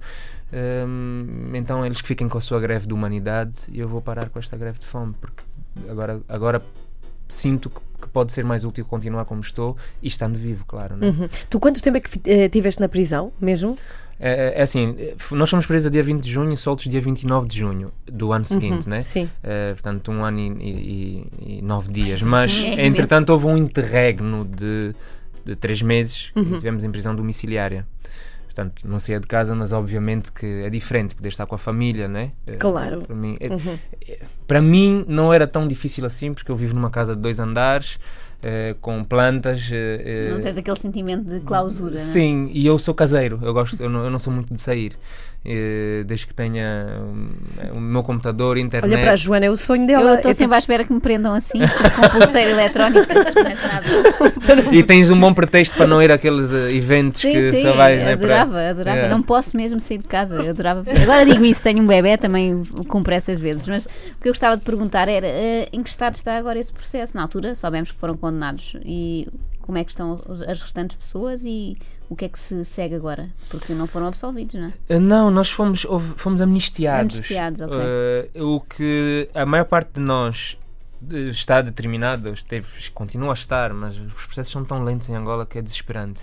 Speaker 4: hum, então eles que fiquem com a sua greve de humanidade e eu vou parar com esta greve de fome, porque agora, agora sinto que, que pode ser mais útil continuar como estou e estando vivo, claro. Né?
Speaker 1: Uhum. Tu quanto tempo é que eh, tiveste na prisão, mesmo?
Speaker 4: É, é assim, f- nós fomos presos dia 20 de junho e soltos dia 29 de junho do ano seguinte, né?
Speaker 1: Sim.
Speaker 4: Uh, portanto, um ano e, e- e- nove dias. Mas,
Speaker 2: É
Speaker 4: entretanto, houve um interregno de, de três meses
Speaker 1: Uhum.
Speaker 4: e tivemos em prisão domiciliária. Portanto, não saía de casa, mas obviamente que é diferente poder estar com a família, né? Uh,
Speaker 1: Claro.
Speaker 4: Para mim, é-
Speaker 1: Uhum.
Speaker 4: é- para mim não era tão difícil assim, porque eu vivo numa casa de dois andares, uh, com plantas. uh,
Speaker 2: Não tens aquele sentimento de clausura, não é?
Speaker 4: Sim, e eu sou caseiro, eu, gosto, eu, não, eu não sou muito de sair. Desde que tenha um, o meu computador, internet.
Speaker 1: Olha para a Joana, é o sonho
Speaker 2: Eu
Speaker 1: dela.
Speaker 2: estou
Speaker 1: É
Speaker 2: sempre à espera que me prendam assim, com pulseira eletrónica. Não é nada.
Speaker 4: E tens um bom pretexto para não ir àqueles eventos
Speaker 2: Sim,
Speaker 4: que
Speaker 2: sim,
Speaker 4: só vais. né,
Speaker 2: adorava,
Speaker 4: para-
Speaker 2: adorava.
Speaker 4: Yeah.
Speaker 2: Não posso mesmo sair de casa. Eu adorava. Agora digo isso, tenho um bebê, também cumpro essas vezes. Mas o que eu gostava de perguntar era em que estado está agora esse processo? Na altura soubemos que foram condenados. E como é que estão as restantes pessoas e o que é que se segue agora? Porque não foram absolvidos, não é?
Speaker 4: Uh, Não, nós fomos, houve- fomos amnistiados.
Speaker 2: Amnistiados, ok.
Speaker 4: Uh, o que a maior parte de nós uh, está determinado, esteve, continua a estar, mas os processos são tão lentos em Angola que é desesperante.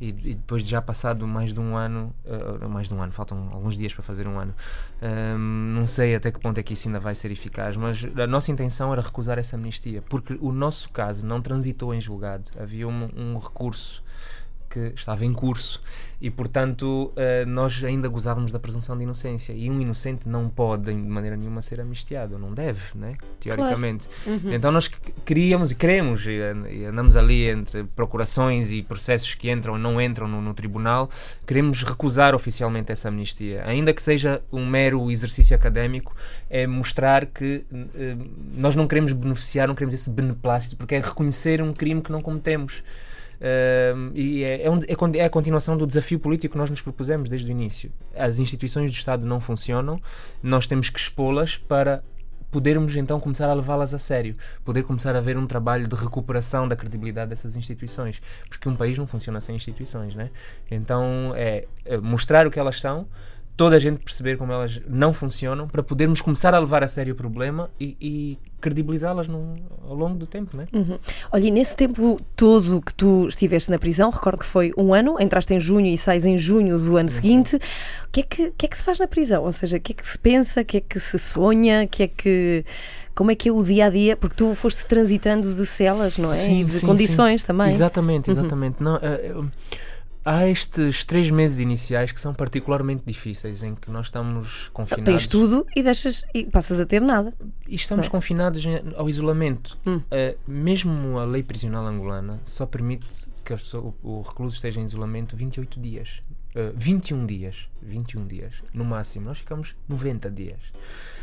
Speaker 4: E, e depois de já passado mais de um ano, uh, mais de um ano, faltam alguns dias para fazer um ano, um, não sei até que ponto é que isso ainda vai ser eficaz, mas a nossa intenção era recusar essa amnistia, porque o nosso caso não transitou em julgado, havia um, um recurso que estava em curso e, portanto, eh, nós ainda gozávamos da presunção de inocência e um inocente não pode, de maneira nenhuma, ser amnistiado, não deve, né? teoricamente. Então, nós que- queríamos e queremos, e, e andamos ali entre procurações e processos que entram e não entram no, no tribunal, queremos recusar oficialmente essa amnistia, ainda que seja um mero exercício académico, é mostrar que eh, nós não queremos beneficiar, não queremos esse beneplácito, porque é reconhecer um crime que não cometemos. Um, e é, é, é é a continuação do desafio político que nós nos propusemos desde o início. As instituições do Estado não funcionam, nós temos que expô-las para podermos então começar a levá-las a sério, poder começar a ver um trabalho de recuperação da credibilidade dessas instituições, porque um país não funciona sem instituições, né? Então é, é mostrar o que elas são, toda a gente perceber como elas não funcionam, para podermos começar a levar a sério o problema e, e credibilizá-las ao longo do tempo, né?
Speaker 1: Olha, e nesse tempo todo que tu estiveste na prisão, recordo que foi um ano, entraste em junho e sais em junho do ano seguinte. O que é que, que é que se faz na prisão? Ou seja, o que é que se pensa, o que é que se sonha, que é que. Como é que é o dia a dia? Porque tu foste transitando de celas, não é? e de condições também.
Speaker 4: Exatamente, exatamente. Não, eh, eu- há estes três meses iniciais que são particularmente difíceis, em que nós estamos confinados.
Speaker 1: Tens tudo e deixas e passas a ter nada.
Speaker 4: E estamos
Speaker 1: Não é?
Speaker 4: confinados ao isolamento.
Speaker 1: Hum.
Speaker 4: Eh, mesmo a lei prisional angolana só permite que a pessoa- o, recluso esteja em isolamento 28 dias. Eh, 21 dias. 21 dias, no máximo. Nós ficamos 90 dias.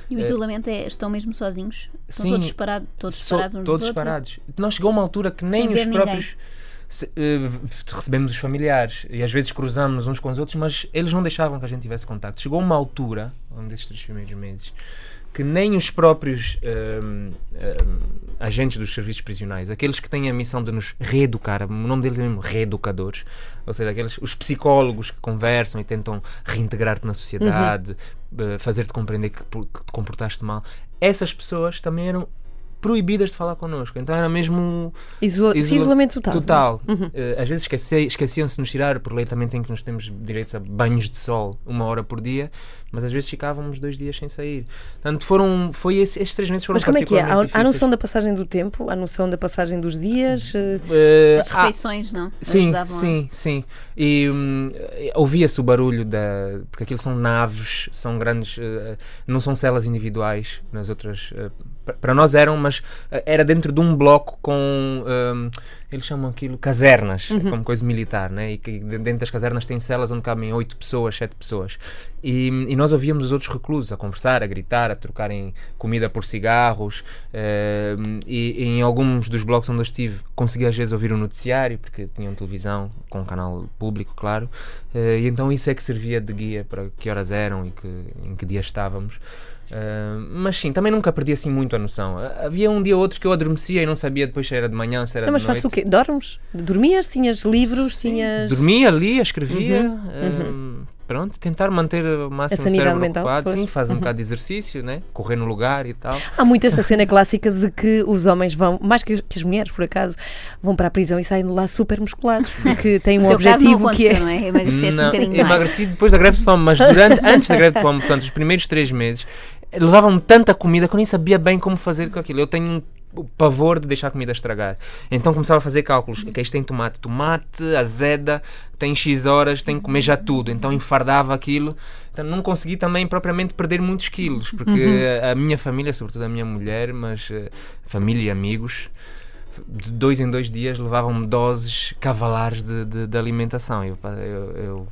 Speaker 2: E o
Speaker 4: Eh,
Speaker 2: isolamento é, estão mesmo sozinhos? Estão
Speaker 4: Sim,
Speaker 2: todos, separados todos
Speaker 4: So-
Speaker 2: uns
Speaker 4: todos separados. Nós chegou a uma altura que nem
Speaker 2: Sem
Speaker 4: os
Speaker 2: ver ninguém.
Speaker 4: Se- eh, recebemos os familiares e às vezes cruzamos uns com os outros, mas eles não deixavam que a gente tivesse contacto. Chegou a uma altura, um desses três primeiros meses, que nem os próprios ehm, ehm, agentes dos serviços prisionais, aqueles que têm a missão de nos reeducar, o nome deles é mesmo reeducadores, ou seja, aqueles, os psicólogos que conversam e tentam reintegrar-te na sociedade, eh, fazer-te compreender que, que te comportaste mal, essas pessoas também eram proibidas de falar connosco. Então era mesmo
Speaker 1: Iso... sim,
Speaker 4: Isola-
Speaker 1: isolamento total.
Speaker 4: total. Eh, às vezes esqueci- esqueciam-se de nos tirar, por lei também tem que nós temos direito a banhos de sol uma hora por dia, mas às vezes ficávamos dois dias sem sair. Portanto, foram, foi esse, esses três meses foram
Speaker 1: Mas como é que é? Há, há noção da passagem do tempo? Há noção da passagem dos dias? Eh,
Speaker 4: Eh,
Speaker 2: As
Speaker 4: há-
Speaker 2: refeições, não?
Speaker 4: Sim,
Speaker 2: a-
Speaker 4: sim, sim. E hum, ouvia-se o barulho da. Porque aquilo são naves, são grandes. eh, não são celas individuais. Nas outras. Pa- para nós eram, mas eh, era dentro de um bloco com. hum, eles chamam aquilo casernas, como coisa militar, né? E que de- dentro das casernas tem celas onde cabem oito pessoas, sete pessoas. E, e nós ouvíamos os outros reclusos a conversar, a gritar, a trocarem comida por cigarros. eh, e, e em alguns dos blocos onde eu estive, consegui às vezes ouvir o noticiário, porque tinham televisão com um canal público, claro. eh, e então isso é que servia de guia para que horas eram e que, em que dia estávamos. Uh, mas sim, também nunca perdi assim muito a noção. Uh, Havia um dia ou outro que eu adormecia e não sabia depois se era de manhã, se era
Speaker 1: Não, mas
Speaker 4: de
Speaker 1: fazes
Speaker 4: noite.
Speaker 1: o quê? Dormes? Dormias? Tinhas livros? Tinhas.
Speaker 4: Dormia, lia, escrevia.
Speaker 1: Uhum,
Speaker 4: um, Pronto, tentar manter o máximo o
Speaker 1: sanidade
Speaker 4: cérebro
Speaker 1: mental,
Speaker 4: ocupado.
Speaker 1: pois.
Speaker 4: Sim, faz um
Speaker 1: Uhum.
Speaker 4: bocado de exercício, né? correr no lugar e tal.
Speaker 1: Há muito esta cena clássica de que os homens vão, mais que, que as mulheres, por acaso, vão para a prisão e saem de lá super musculados, porque têm um
Speaker 2: No teu caso não
Speaker 1: objetivo que é.
Speaker 2: não é? Emagreceste um
Speaker 4: Não,
Speaker 2: bocadinho mais.
Speaker 4: emagreci depois da greve de fome, mas durante, antes da greve de fome, portanto, os primeiros três meses, levavam-me tanta comida que eu nem sabia bem como fazer com aquilo. Eu tenho um pavor de deixar a comida estragar. Então começava a fazer cálculos. Que isto tem tomate, tomate, azeda, tem X horas, tem que comer já tudo. Então enfardava aquilo. Então não consegui também propriamente perder muitos quilos, porque a minha família, sobretudo a minha mulher, mas eh, família e amigos, de dois em dois dias levavam-me doses cavalares de, de, de alimentação. Eu, eu, eu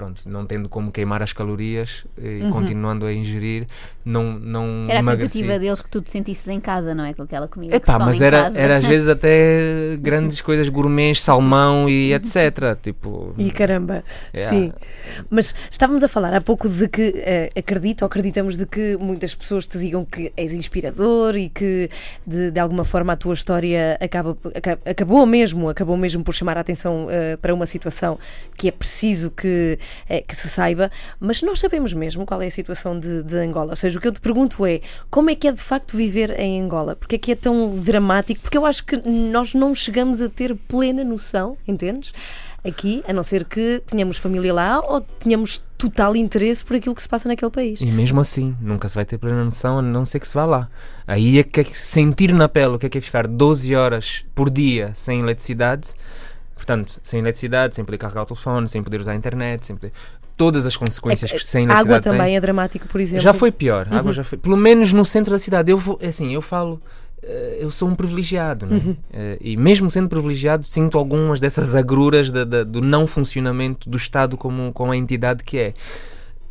Speaker 4: pronto, não tendo como queimar as calorias e continuando a ingerir, não, não
Speaker 2: Uhum. Era a tentativa deles que tu te sentisses em casa, não é? Com aquela comida que
Speaker 4: Epá,
Speaker 2: come
Speaker 4: mas
Speaker 2: em
Speaker 4: era,
Speaker 2: casa.
Speaker 4: era às vezes até grandes coisas gourmets, salmão e etc. Tipo,
Speaker 1: E caramba,
Speaker 4: Yeah.
Speaker 1: sim. Mas estávamos a falar há pouco de que eh, acredito, ou acreditamos de que muitas pessoas te digam que és inspirador e que de, de alguma forma a tua história acaba, aca- acabou mesmo, acabou mesmo por chamar a atenção eh, para uma situação que é preciso que, eh, que se saiba, mas nós sabemos mesmo qual é a situação de, de Angola. Ou seja, o que eu te pergunto é como é que é de facto viver em Angola? Porque é que é tão dramático? Porque eu acho que nós não chegamos a ter plena noção, entendes? aqui, a não ser que tenhamos família lá ou tenhamos total interesse por aquilo que se passa naquele país.
Speaker 4: E mesmo assim, nunca se vai ter plena noção a não ser que se vá lá. Aí é que é sentir na pele o que é que é ficar 12 horas por dia sem eletricidade. Portanto, sem eletricidade, sem poder carregar o telefone, sem poder usar a internet, sem poder... Todas as consequências que sem
Speaker 1: A água
Speaker 4: eletricidade
Speaker 1: também
Speaker 4: tem.
Speaker 1: é dramático, por exemplo.
Speaker 4: Já foi pior, a água já foi. Pelo menos no centro da cidade. Eu vou, é assim, eu falo, eh, eu sou um privilegiado, não é? Eh, E mesmo sendo privilegiado, sinto algumas dessas agruras da- da- do não funcionamento do Estado como, como a entidade que é.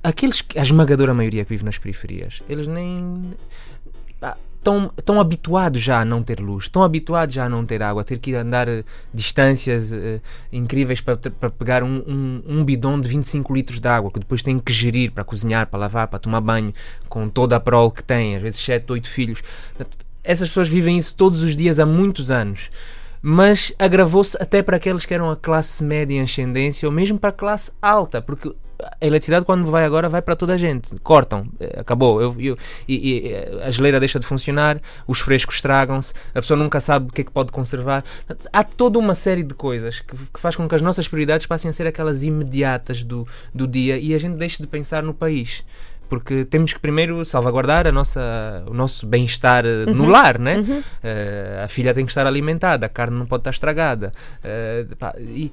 Speaker 4: Aqueles, que- a esmagadora maioria que vive nas periferias, eles nem. Estão, estão habituados já a não ter luz, estão habituados já a não ter água, a ter que andar eh, distâncias eh, incríveis para, para pegar um, um, um bidão de 25 litros de água que depois têm que gerir para cozinhar, para lavar, para tomar banho, com toda a prole que têm, às vezes 7, 8 filhos. Essas pessoas vivem isso todos os dias há muitos anos. Mas agravou-se até para aqueles que eram a classe média em ascendência ou mesmo para a classe alta, porque a eletricidade quando vai agora vai para toda a gente. Cortam, eh, acabou. Eu, eu- e, e, eh, a geleira deixa de funcionar, os frescos estragam-se, a pessoa nunca sabe o que é que pode conservar. Há toda uma série de coisas que, que faz com que as nossas prioridades passem a ser aquelas imediatas do, do dia e a gente deixe de pensar no país. Porque temos que primeiro salvaguardar a nossa, o nosso bem-estar eh, no lar, né? Eh, a filha tem que estar alimentada, a carne não pode estar estragada. Eh, pá, e,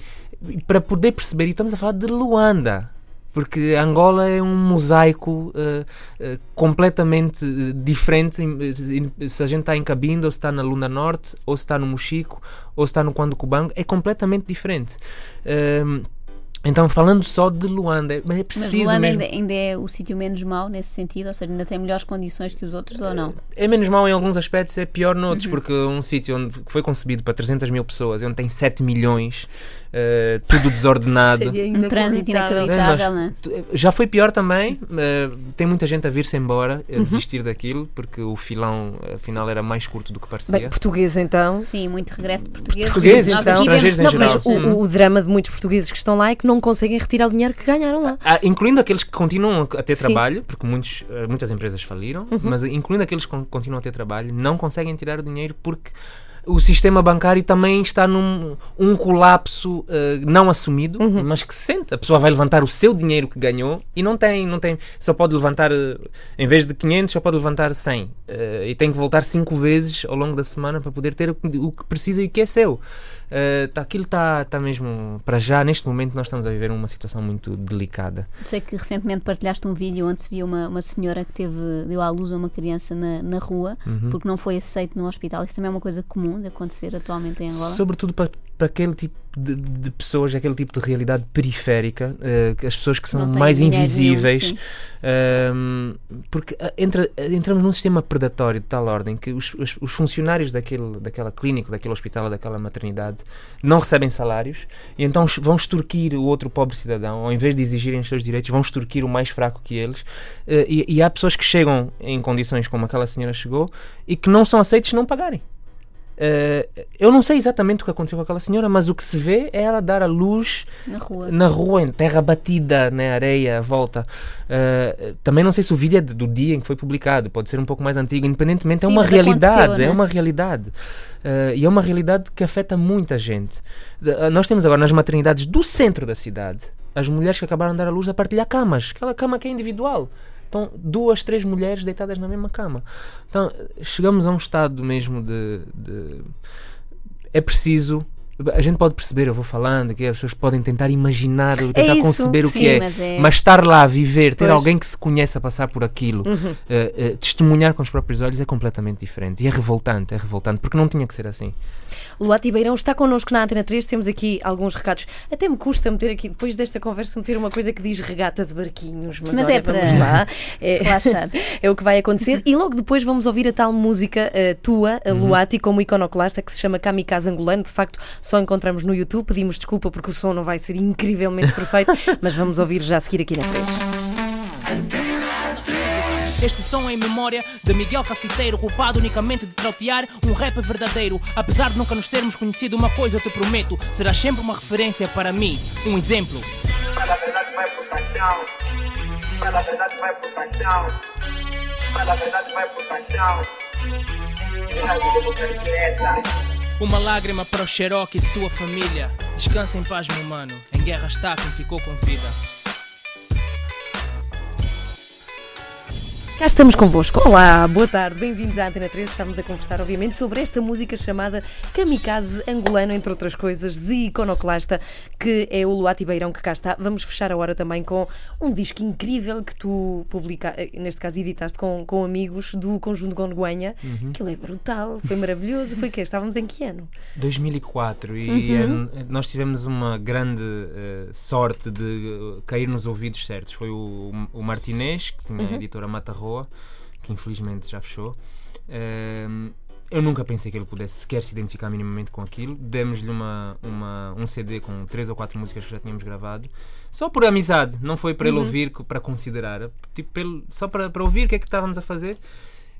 Speaker 4: e para poder perceber, e estamos a falar de Luanda, porque Angola é um mosaico eh, eh, completamente eh, diferente se a gente está em Cabinda, ou se está na Lunda Norte, ou se está no Mochico, ou se está no Quando Cubango, é completamente diferente. Ehm, então, falando só de Luanda, é- mas é
Speaker 2: Mas
Speaker 4: preciso
Speaker 2: Luanda
Speaker 4: mesmo.
Speaker 2: ainda, ainda é o sítio menos mau nesse sentido, ou seja, ainda tem melhores condições que os outros ou não?
Speaker 4: É menos mau em alguns aspectos, é pior
Speaker 2: Uhum.
Speaker 4: noutros, porque um sítio onde que foi concebido para 300 mil pessoas, onde tem 7 milhões, eh, tudo desordenado.
Speaker 1: Seria
Speaker 2: Um trânsito inacreditável, não é?
Speaker 4: Já foi pior também, eh, tem muita gente a vir-se embora,
Speaker 1: Uhum.
Speaker 4: a desistir daquilo, porque o filão afinal era mais curto do que parecia.
Speaker 1: Bem, português então.
Speaker 2: Sim, muito regresso de portugueses.
Speaker 4: Portugueses,
Speaker 1: então.
Speaker 4: estrangeiros em
Speaker 1: mas
Speaker 4: geral.
Speaker 2: mas
Speaker 1: o, o drama de muitos portugueses que estão lá é que não conseguem retirar o dinheiro que ganharam lá.
Speaker 4: Ah, incluindo aqueles que continuam a ter
Speaker 1: Sim. Uhum.
Speaker 4: trabalho, porque muitos, eh, muitas empresas faliram, mas incluindo aqueles que con- continuam a ter trabalho, não conseguem tirar o dinheiro porque o sistema bancário também está num um colapso eh, não assumido,
Speaker 1: Uhum.
Speaker 4: mas que se sente. A pessoa vai levantar o seu dinheiro que ganhou e não tem, não tem, só pode levantar, eh, em vez de 500, só pode levantar 100. eh, e tem que voltar cinco vezes ao longo da semana para poder ter o que, o que precisa e o que é seu. Eh, tá, aquilo está tá mesmo, para já, neste momento, nós estamos a viver uma situação muito delicada.
Speaker 2: Sei que recentemente partilhaste um vídeo onde se via uma, uma senhora que teve, deu à luz a uma criança na, na rua
Speaker 4: Uhum.
Speaker 2: porque não foi aceito no hospital. Isso também é uma coisa comum de acontecer atualmente em Angola.
Speaker 4: Sobretudo para, para aquele tipo de, de pessoas, aquele tipo de realidade periférica, eh, que as pessoas que são mais
Speaker 2: dinheiro nenhum,
Speaker 4: invisíveis,
Speaker 2: sim.
Speaker 4: ehm, porque ah, entra, entramos num sistema predatório de tal ordem que os, os, os funcionários daquele, daquela clínica, daquele hospital, ou daquela maternidade não recebem salários e então vão extorquir o outro pobre cidadão, ao invés de exigirem os seus direitos, vão extorquir o mais fraco que eles. Eh, e, e há pessoas que chegam em condições como aquela senhora chegou e que não são aceitos se não pagarem. Eh, eu não sei exatamente o que aconteceu com aquela senhora, mas o que se vê é ela dar a luz
Speaker 2: Na rua.
Speaker 4: na rua, em terra batida, na areia, volta. Eh, também não sei se o vídeo é de- do dia em que foi publicado, pode ser um pouco mais antigo. Independentemente, é
Speaker 2: Sim,
Speaker 4: uma
Speaker 2: mas
Speaker 4: realidade,
Speaker 2: aconteceu,
Speaker 4: é
Speaker 2: né?
Speaker 4: uma realidade. E é uma realidade que afeta muita gente. Eh, nós temos agora nas maternidades do centro da cidade as mulheres que acabaram de dar a luz a partilhar camas, aquela cama que é individual. Então, duas, três mulheres deitadas na mesma cama. Então, chegamos a um estado mesmo de. de- é preciso a gente pode perceber, eu vou falando, que as pessoas podem tentar imaginar, tentar
Speaker 1: É
Speaker 4: conceber o
Speaker 2: sim,
Speaker 4: que é,
Speaker 2: mas é-
Speaker 4: mas estar lá, viver, ter
Speaker 1: Pois. Uhum.
Speaker 4: alguém que se conhece a passar por aquilo, eh, eh, testemunhar com os próprios olhos é completamente diferente. E é revoltante, é revoltante, porque não tinha que ser assim.
Speaker 1: Luati Beirão está connosco na Antena 3. Temos aqui alguns recados. Até me custa meter aqui, depois desta conversa, meter uma coisa que diz regata de barquinhos. Mas,
Speaker 2: Mas
Speaker 1: olha,
Speaker 2: é para
Speaker 1: vamos lá. É,
Speaker 2: relaxar.
Speaker 1: é o que vai acontecer. E logo depois vamos ouvir a tal música eh, tua, a Luati, como iconoclasta, que se chama Kamikaze Angolano. De facto, só encontramos no YouTube. Pedimos desculpa porque o som não vai ser incrivelmente perfeito, mas vamos ouvir já a seguir aqui na 3.
Speaker 6: Este som é em memória de Miguel Cafiteiro, culpado unicamente de trautear um rap verdadeiro. Apesar de nunca nos termos conhecido, uma coisa eu te prometo: serás sempre uma referência para mim, um exemplo.
Speaker 7: Mas a verdade vai por paixão. Mas a verdade vai por paixão. Mas a verdade vai por paixão. Uma vida não quero que essa.
Speaker 6: Uma lágrima para o Cherokee e sua família. Descansa em paz, meu mano. Em guerra está quem ficou com vida.
Speaker 1: Cá estamos convosco. Olá, boa tarde, bem-vindos à Antena 3. Estamos a conversar, obviamente, sobre esta música chamada Kamikaze Angolano, entre outras coisas, de iconoclasta, que é o Luati Beirão que cá está. Vamos fechar a hora também com um disco incrível que tu publica, eh, neste caso editaste com, com amigos do Conjunto Gonguenha.
Speaker 4: Uhum.
Speaker 1: Aquilo é brutal, foi maravilhoso. Foi que Estávamos em que ano?
Speaker 4: 2004 e eh, nós tivemos uma grande eh, sorte de cair nos ouvidos certos. Foi o, o Martinez, que tinha a editora Mata Que infelizmente já fechou. Ehm, eu nunca pensei que ele pudesse sequer se identificar minimamente com aquilo. Demos-lhe uma, uma, um CD com três ou quatro músicas que já tínhamos gravado, só por amizade, não foi para ele ouvir, co- para considerar, tipo, pelo- só para, para ouvir o que é que estávamos a fazer.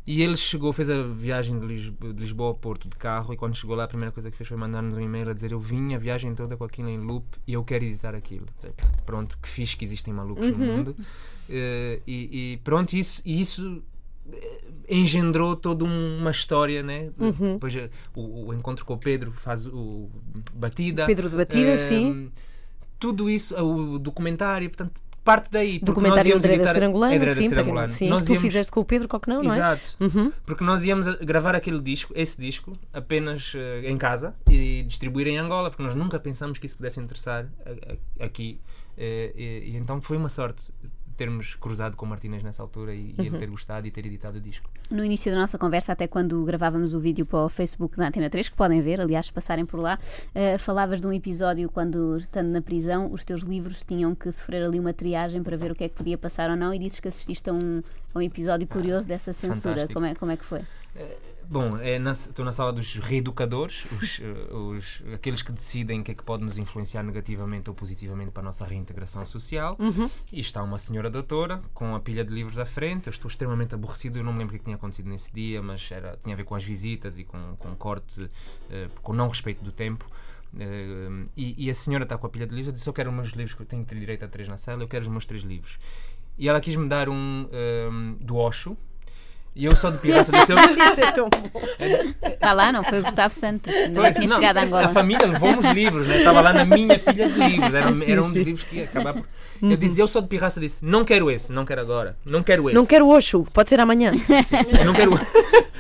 Speaker 4: E ele chegou, fez a viagem de, de Lisboa a Porto de carro e quando chegou lá a primeira coisa que fez foi mandar-nos um e-mail a dizer eu vim a viagem toda com aquilo em loop e eu quero editar aquilo. Dizer, Pronto, que fixe que existem malucos no mundo. Eh, e, e pronto, isso, e isso eh, engendrou toda um- uma história, né? Depois eh, o, o encontro com o Pedro faz o Batida.
Speaker 1: Pedro de Batida, sim.
Speaker 4: Tudo isso, o documentário, portanto, parte daí.
Speaker 1: Documentário André da
Speaker 4: editar- André da
Speaker 1: sim, para quem não-
Speaker 4: Serangolano.
Speaker 1: sim,
Speaker 4: Nós
Speaker 1: que tu
Speaker 4: íamos-
Speaker 1: fizeste com o Pedro Coquenão, não é?
Speaker 4: Exato.
Speaker 1: Uhum.
Speaker 4: Porque nós íamos gravar aquele disco, esse disco, apenas eh, em casa e distribuir em Angola, porque nós nunca pensamos que isso pudesse interessar a- a- aqui. E, e então foi uma sorte termos cruzado com o Martínez nessa altura e, e
Speaker 1: Uhum.
Speaker 4: ele ter gostado e ter editado o disco.
Speaker 2: No início da nossa conversa, até quando gravávamos o vídeo para o Facebook da Antena 3, que podem ver, aliás, passarem por lá, eh, falavas de um episódio quando, estando na prisão, os teus livros tinham que sofrer ali uma triagem para ver o que é que podia passar ou não, e dizes que assististe a um, a um episódio curioso dessa censura.
Speaker 4: fantástico.
Speaker 2: Como é, como é que foi?
Speaker 4: Bom, é na- estou na sala dos reeducadores, os, eh, os- aqueles que decidem o que é que pode nos influenciar negativamente ou positivamente para a nossa reintegração social. E está uma senhora doutora com a pilha de livros à frente. Eu estou extremamente aborrecido, eu não me lembro o que, é que tinha acontecido nesse dia, mas era, tinha a ver com as visitas e com, com corte, eh, com não respeito do tempo. Eh, e, e a senhora está com a pilha de livros. Eu disse: Eu quero os meus livros, tenho direito a três na sala, eu quero os meus três livros. E ela quis-me dar um eh, do Osho. E eu só de pirraça disse: eu,
Speaker 1: Isso é tão bom.
Speaker 2: Está lá, não? Foi o Gustavo Santos, ainda não tinha
Speaker 4: não,
Speaker 2: chegado a Angola.
Speaker 4: A família levou-me os livros, né? estava lá na minha pilha de livros. Era,
Speaker 1: Sim,
Speaker 4: era um
Speaker 1: sim.
Speaker 4: dos livros que ia acabar por. Eu disse, eu sou de pirraça, disse, não quero esse, não quero agora, não quero esse.
Speaker 1: Não quero Oxo, pode ser amanhã.
Speaker 4: Eu não quero.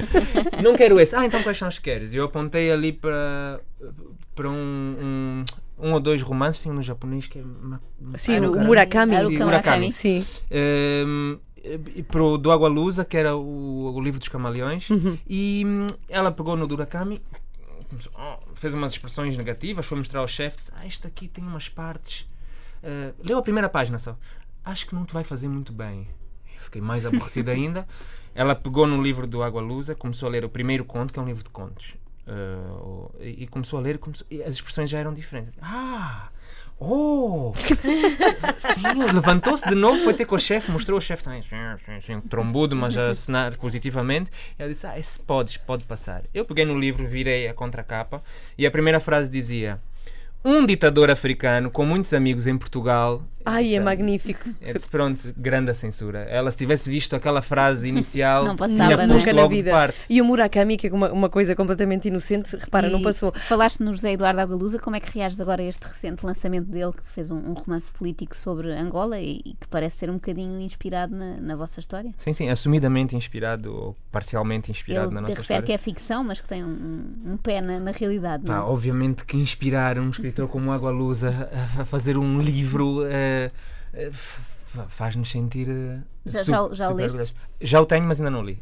Speaker 4: não quero esse. Ah, então quais são os que queres? E eu apontei ali para, para um, um, um ou dois romances, tem um no japonês que é.
Speaker 1: Sim,
Speaker 4: Ah.
Speaker 1: Murakami.
Speaker 2: Haruka Murakami.
Speaker 1: Sim.
Speaker 4: Um, e para o do Água Lusa, que era o, o livro dos camaleões, e hum, ela pegou no Durakami, fez umas expressões negativas, foi mostrar ao chefe, disse, ah, este aqui tem umas partes. Uh, leu a primeira página só. Acho que não te vai fazer muito bem. Eu fiquei mais aborrecido ainda. Ela pegou no livro do Água Lusa, começou a ler o primeiro conto, que é um livro de contos. Uh, e, e começou a ler, começou- e as expressões já eram diferentes. Ah! Oh! Sim, levantou-se de novo, foi ter com o chefe, mostrou o chefe também, sim, trombudo, mas a assinar positivamente. Ela disse: Ah, esse podes, pode passar. Eu peguei no livro, virei a contracapa e a primeira frase dizia: Um ditador africano com muitos amigos em Portugal
Speaker 1: Ai, é
Speaker 4: Sabe?
Speaker 1: magnífico.
Speaker 4: Disse, pronto, grande a censura. Ela, se tivesse visto aquela frase inicial,
Speaker 2: Não passava,
Speaker 4: tinha
Speaker 2: não é?
Speaker 4: posto
Speaker 1: Nunca na
Speaker 4: logo de
Speaker 1: vida.
Speaker 4: parte.
Speaker 1: E o Murakami, que é uma, uma coisa completamente inocente, repara, não
Speaker 2: E
Speaker 1: passou.
Speaker 2: Falaste no José Eduardo Agualusa, como é que reages agora a este recente lançamento dele, que fez um, um romance político sobre Angola e, e que parece ser um bocadinho inspirado na, na vossa história?
Speaker 4: Sim, sim, assumidamente inspirado ou parcialmente inspirado
Speaker 2: Ele
Speaker 4: na nossa
Speaker 2: refere
Speaker 4: história.
Speaker 2: que é ficção, mas que tem um, um pé na, na realidade.
Speaker 4: Pá,
Speaker 2: não é?
Speaker 4: obviamente que inspirar um escritor como Água Luz a, a fazer um livro eh, eh, faz-nos sentir. eh,
Speaker 2: Já- já já leste?
Speaker 4: Já o tenho, mas ainda não li.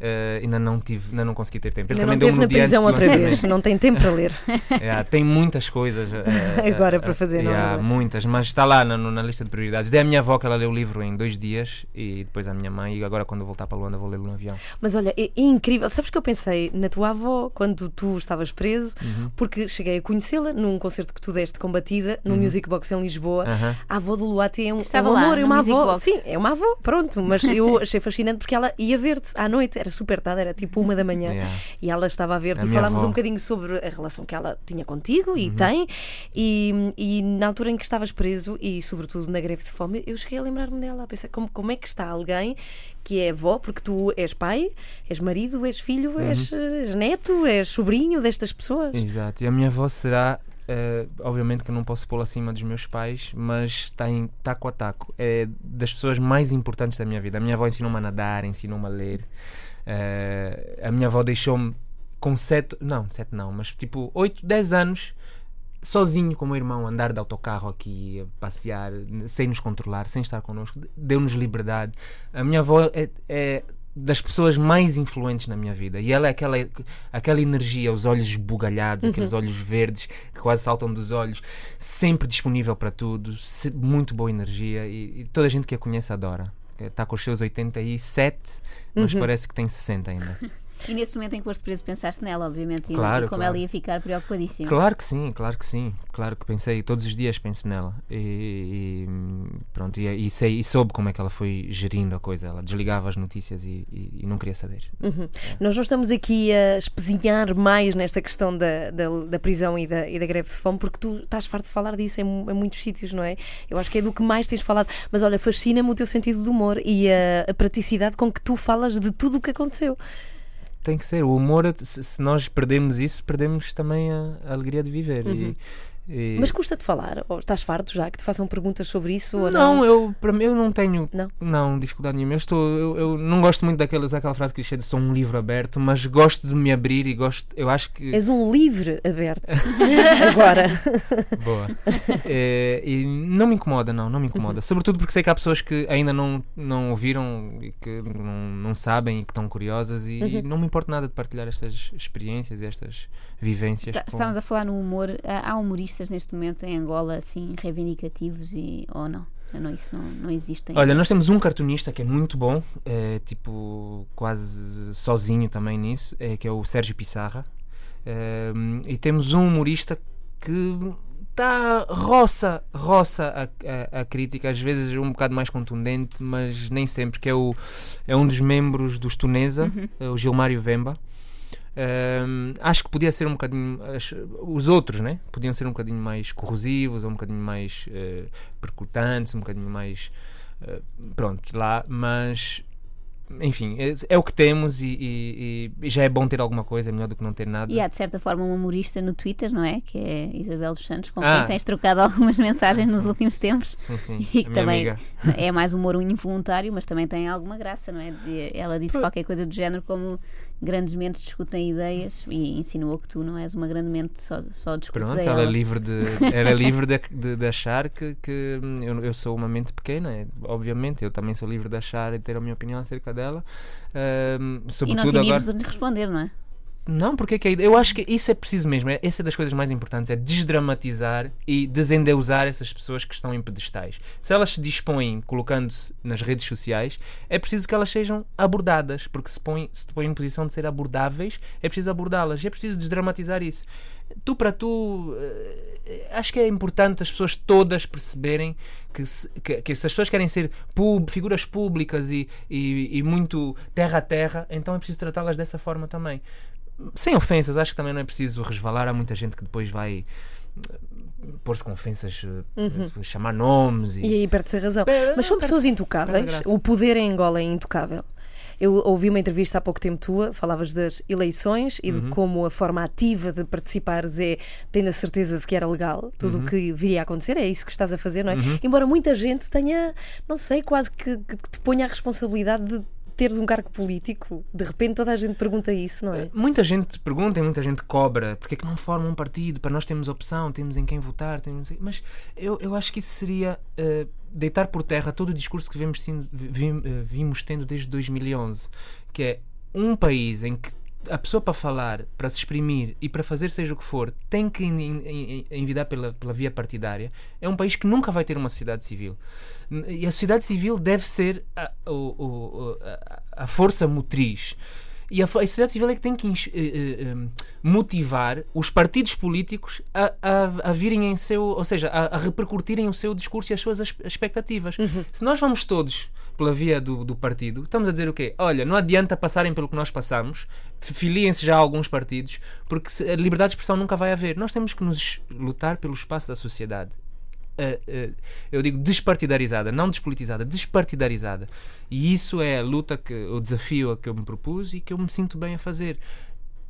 Speaker 4: Eh, ainda não tive, ainda não consegui ter tempo. Ele
Speaker 1: Ainda não
Speaker 4: também deu-me
Speaker 1: na
Speaker 4: no dia
Speaker 1: prisão outra vez, não tem tempo para ler.
Speaker 4: Yeah, tem muitas coisas eh,
Speaker 1: Agora
Speaker 4: eh,
Speaker 1: para fazer,
Speaker 4: eh,
Speaker 1: não é
Speaker 4: muitas, mas está lá na, na lista de prioridades. Dei à minha avó que ela leu o livro em dois dias e depois à minha mãe. E agora, quando eu voltar para Luanda, vou lê-lo no avião.
Speaker 1: Mas olha, é, é incrível. Sabes que eu pensei na tua avó quando tu estavas preso,
Speaker 4: Uhum.
Speaker 1: porque cheguei a conhecê-la num concerto que tu deste combatida no Music Box em Lisboa.
Speaker 4: Uhum.
Speaker 1: A avó do Luati é um, é
Speaker 2: Estava
Speaker 1: um
Speaker 2: lá,
Speaker 1: amor, é uma avó.
Speaker 2: Box.
Speaker 1: Sim, é uma avó, pronto. Mas eu achei fascinante porque ela ia ver-te à noite, era super tarde, era tipo uma da manhã.
Speaker 4: Yeah.
Speaker 1: E ela estava a ver-te
Speaker 4: A
Speaker 1: e falámos
Speaker 4: avó.
Speaker 1: um bocadinho sobre a relação que ela tinha contigo
Speaker 4: Uhum.
Speaker 1: e tem. E, e na altura em que estavas preso, e sobretudo na greve de fome, eu cheguei a lembrar-me dela, a pensar como, como é que está alguém que é avó, porque tu és pai, és marido, és filho, és,
Speaker 4: Uhum.
Speaker 1: és neto, és sobrinho destas pessoas.
Speaker 4: Exato. E a minha avó será. eh, obviamente que eu não posso pô-la acima dos meus pais, mas está em taco a taco. É das pessoas mais importantes da minha vida. A minha avó ensinou-me a nadar, ensinou-me a ler. Eh, a minha avó deixou-me com sete. Não, sete não, mas tipo oito, dez anos. Sozinho com o meu irmão, andar de autocarro aqui, a passear, sem nos controlar, sem estar connosco, deu-nos liberdade. A minha avó é, é das pessoas mais influentes na minha vida. E ela é aquela, aquela energia, os olhos esbugalhados, aqueles olhos verdes que quase saltam dos olhos, sempre disponível para tudo, muito boa energia e, e toda a gente que a conhece adora. Está com os seus 87, mas parece que tem 60 ainda.
Speaker 2: E nesse momento em que foste preso, pensaste nela, obviamente, e,
Speaker 4: Claro,
Speaker 2: e como
Speaker 4: claro.
Speaker 2: ela ia ficar preocupadíssima.
Speaker 4: Claro que sim, claro que sim. Claro que pensei, todos os dias penso nela. E, e, pronto, e, e sei, e soube como é que ela foi gerindo a coisa. Ela desligava as notícias e, e- e não queria saber.
Speaker 1: Nós não estamos aqui a espezinhar mais nesta questão da, da, da prisão e da, e da greve de fome, porque tu estás farto de falar disso em, em muitos sítios, não é? Eu acho que é do que mais tens falado. Mas olha, fascina-me o teu sentido de humor e a, a praticidade com que tu falas de tudo o que aconteceu.
Speaker 4: Tem que ser. O humor, se, se nós perdemos isso, perdemos também a, a alegria de viver. E, e-
Speaker 1: Mas custa-te falar? Ou estás farto já que te façam perguntas sobre isso? Ou não?
Speaker 4: não, eu, para mim, eu não tenho
Speaker 1: Não?
Speaker 4: dificuldade nenhuma. Eu, estou, eu, eu não gosto muito daquela, daquela frase clichê de sou um livro aberto, mas gosto de me abrir e gosto. Eu acho que.
Speaker 1: És um livre aberto. Agora.
Speaker 4: Boa. É, e não me incomoda, não, não me incomoda. Sobretudo porque sei que há pessoas que ainda não, não ouviram e que não, não sabem e que estão curiosas e, e não me importa nada de partilhar estas experiências e estas vivências.
Speaker 2: Está-
Speaker 4: com-
Speaker 2: Estávamos a falar no humor. Há há neste momento em Angola assim reivindicativos e, ou não? Não, isso não, não existe ainda.
Speaker 4: Olha, nós temos um cartunista que é muito bom, é, tipo, quase sozinho também nisso, é, que é o Sérgio Pissarra. É, e temos um humorista que está roça, roça a, a- a crítica, às vezes um bocado mais contundente, mas nem sempre, que é, o, é um dos membros dos Tunesa, é o Gilmário Vemba. Acho que podia ser um bocadinho. as- os outros, né? Podiam ser um bocadinho mais corrosivos, ou um bocadinho mais eh, percutantes, um bocadinho mais. eh, pronto, lá, mas. Enfim, é, é o que temos e, e- e já é bom ter alguma coisa, é melhor do que não ter nada.
Speaker 2: E há, de certa forma, um humorista no Twitter, não é? Que é Isabel dos Santos, com
Speaker 4: Ah.
Speaker 2: quem tens trocado algumas mensagens nos
Speaker 4: sim.
Speaker 2: últimos tempos.
Speaker 4: Sim, sim.
Speaker 2: E que também
Speaker 4: amiga.
Speaker 2: é mais humor involuntário, mas também tem alguma graça, não é? Ela disse qualquer coisa do género como grandes mentes discutem ideias e insinuou que tu não és uma grande mente, só, só discutes
Speaker 4: Pronto,
Speaker 2: a
Speaker 4: ela é
Speaker 2: ela.
Speaker 4: livre de, era livre de, de, de achar que, que hum, eu, eu sou uma mente pequena, é, obviamente. Eu também sou livre de achar e ter a minha opinião acerca dela. Hum,
Speaker 2: E não
Speaker 4: sobretudo
Speaker 2: te
Speaker 4: agora.
Speaker 2: de lhe responder, não é?
Speaker 4: Não, porque é que ideia- eu acho que isso é preciso mesmo. É, essa é das coisas mais importantes, é desdramatizar e desendeusar essas pessoas que estão em pedestais. Se elas se dispõem colocando-se nas redes sociais, é preciso que elas sejam abordadas, porque se põem, se põem em posição de ser abordáveis, é preciso abordá-las. É preciso desdramatizar isso. Tu para tu, eh, acho que é importante as pessoas todas perceberem que se, que, que se as pessoas querem ser pub- figuras públicas e, e, e muito terra a terra, então é preciso tratá-las dessa forma também sem ofensas, acho que também não é preciso resvalar. Há muita gente que depois vai pôr-se com ofensas, eh, chamar nomes e,
Speaker 1: E aí perde-se a razão.
Speaker 4: É,
Speaker 1: Mas são pessoas intocáveis. O poder em Angola é intocável. Eu ouvi uma entrevista há pouco tempo tua, falavas das eleições e
Speaker 4: Uhum.
Speaker 1: de como a forma ativa de participares é tendo a certeza de que era legal, tudo
Speaker 4: Uhum.
Speaker 1: o que viria a acontecer, é isso que estás a fazer, não é? Embora muita gente tenha, não sei, quase que, que te ponha a responsabilidade de teres um cargo político. De repente toda a gente pergunta isso, não é?
Speaker 4: Muita gente pergunta e muita gente cobra porque é que não forma um partido para nós termos opção, temos em quem votar, temos... mas eu, eu acho que isso seria eh, deitar por terra todo o discurso que vimos, eh, vimos tendo desde 2011, que é um país em que a pessoa para falar, para se exprimir e para fazer seja o que for, tem que en- en- en- envidar pela, pela via partidária, é um país que nunca vai ter uma sociedade civil. E a sociedade civil deve ser a, a- a força motriz. E a, a sociedade civil é que tem que eh, eh, motivar os partidos políticos a, a, a virem em seu, ou seja, a, a repercutirem o seu discurso e as suas as- expectativas. Se nós vamos todos pela via do, do partido, estamos a dizer o quê? Olha, não adianta passarem pelo que nós passamos, filiem-se já a alguns partidos, porque a liberdade de expressão nunca vai haver. Nós temos que nos lutar pelo espaço da sociedade. eh, eh, eu digo despartidarizada, não despolitizada, despartidarizada. E isso é a luta, que, o desafio a que eu me propus e que eu me sinto bem a fazer.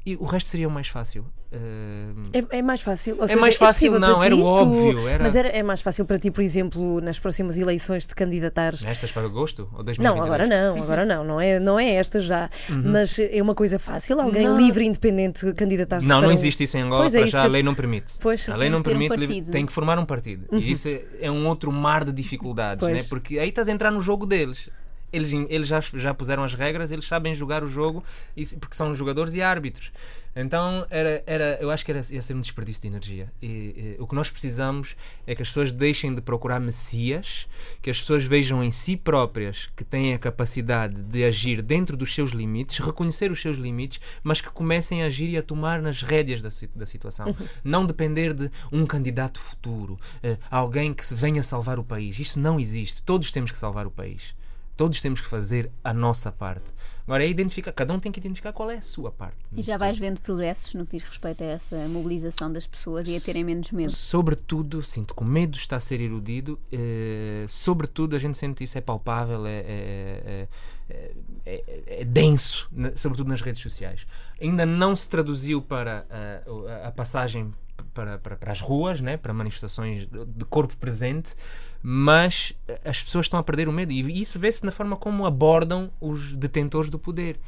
Speaker 4: E o resto seria o mais fácil. Eh,
Speaker 1: É, é mais fácil. Ou seja,
Speaker 4: mais fácil,
Speaker 1: possível
Speaker 4: não, era
Speaker 1: ti,
Speaker 4: o óbvio, era-
Speaker 1: Mas era, é mais fácil para ti, por exemplo, nas próximas eleições de candidatares
Speaker 4: nestas para agosto? Ou 2022?
Speaker 1: Não, agora não, agora não, não é, não é esta já. Mas é uma coisa fácil, alguém
Speaker 4: Não.
Speaker 1: livre e independente candidatar-se
Speaker 4: Não,
Speaker 1: para
Speaker 4: não existe isso em Angola,
Speaker 1: Pois é
Speaker 4: já a lei
Speaker 1: te-
Speaker 4: não permite.
Speaker 1: Pois,
Speaker 4: a lei não
Speaker 2: tem que ter um
Speaker 4: permite, li- tem que formar um partido. E isso é, é um outro mar de dificuldades, né? porque aí estás a entrar no jogo deles. Eles, eles já, já puseram as regras, eles sabem jogar o jogo, e porque são jogadores e árbitros. Então era, era, eu acho que era, ia ser um desperdício de energia. E, e, o que nós precisamos é que as pessoas deixem de procurar messias, que as pessoas vejam em si próprias que têm a capacidade de agir dentro dos seus limites, reconhecer os seus limites, mas que comecem a agir e a tomar nas rédeas da, da situação. Não depender de um candidato futuro, eh, alguém que venha salvar o país. Isso não existe. Todos temos que salvar o país. Todos temos que fazer a nossa parte. Agora é identificar, cada um tem que identificar qual é a sua parte.
Speaker 2: E já vais vendo progressos no que diz respeito a essa mobilização das pessoas e a terem menos medo.
Speaker 4: Sobretudo, sinto que o medo está a ser erudido. eh, sobretudo, a gente sente isso é palpável, é, é- é- é- é- é denso, sobretudo nas redes sociais. Ainda não se traduziu para ah, a, a passagem para, para, para as ruas, né, para manifestações de corpo presente, mas as pessoas estão a perder o medo e isso vê-se na forma como abordam os detentores do poder.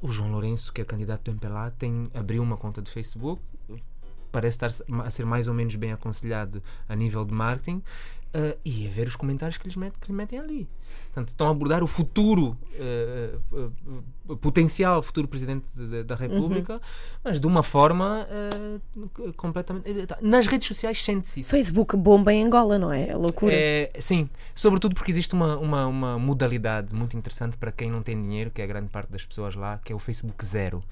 Speaker 4: O João Lourenço, que é candidato do MPLA, tem, abriu uma conta de Facebook, parece estar a ser mais ou menos bem aconselhado a nível de marketing eh, e a ver os comentários que, lhes met- que lhe metem ali. Portanto, estão a abordar o futuro eh, eh, potencial futuro presidente de- da República, mas de uma forma completamente. eh, tá- Nas redes sociais sente-se isso.
Speaker 1: Facebook bomba em Angola, não é? É loucura.
Speaker 4: É, sim, sobretudo porque existe uma, uma, uma modalidade muito interessante para quem não tem dinheiro, que é a grande parte das pessoas lá, que é o Facebook Zero,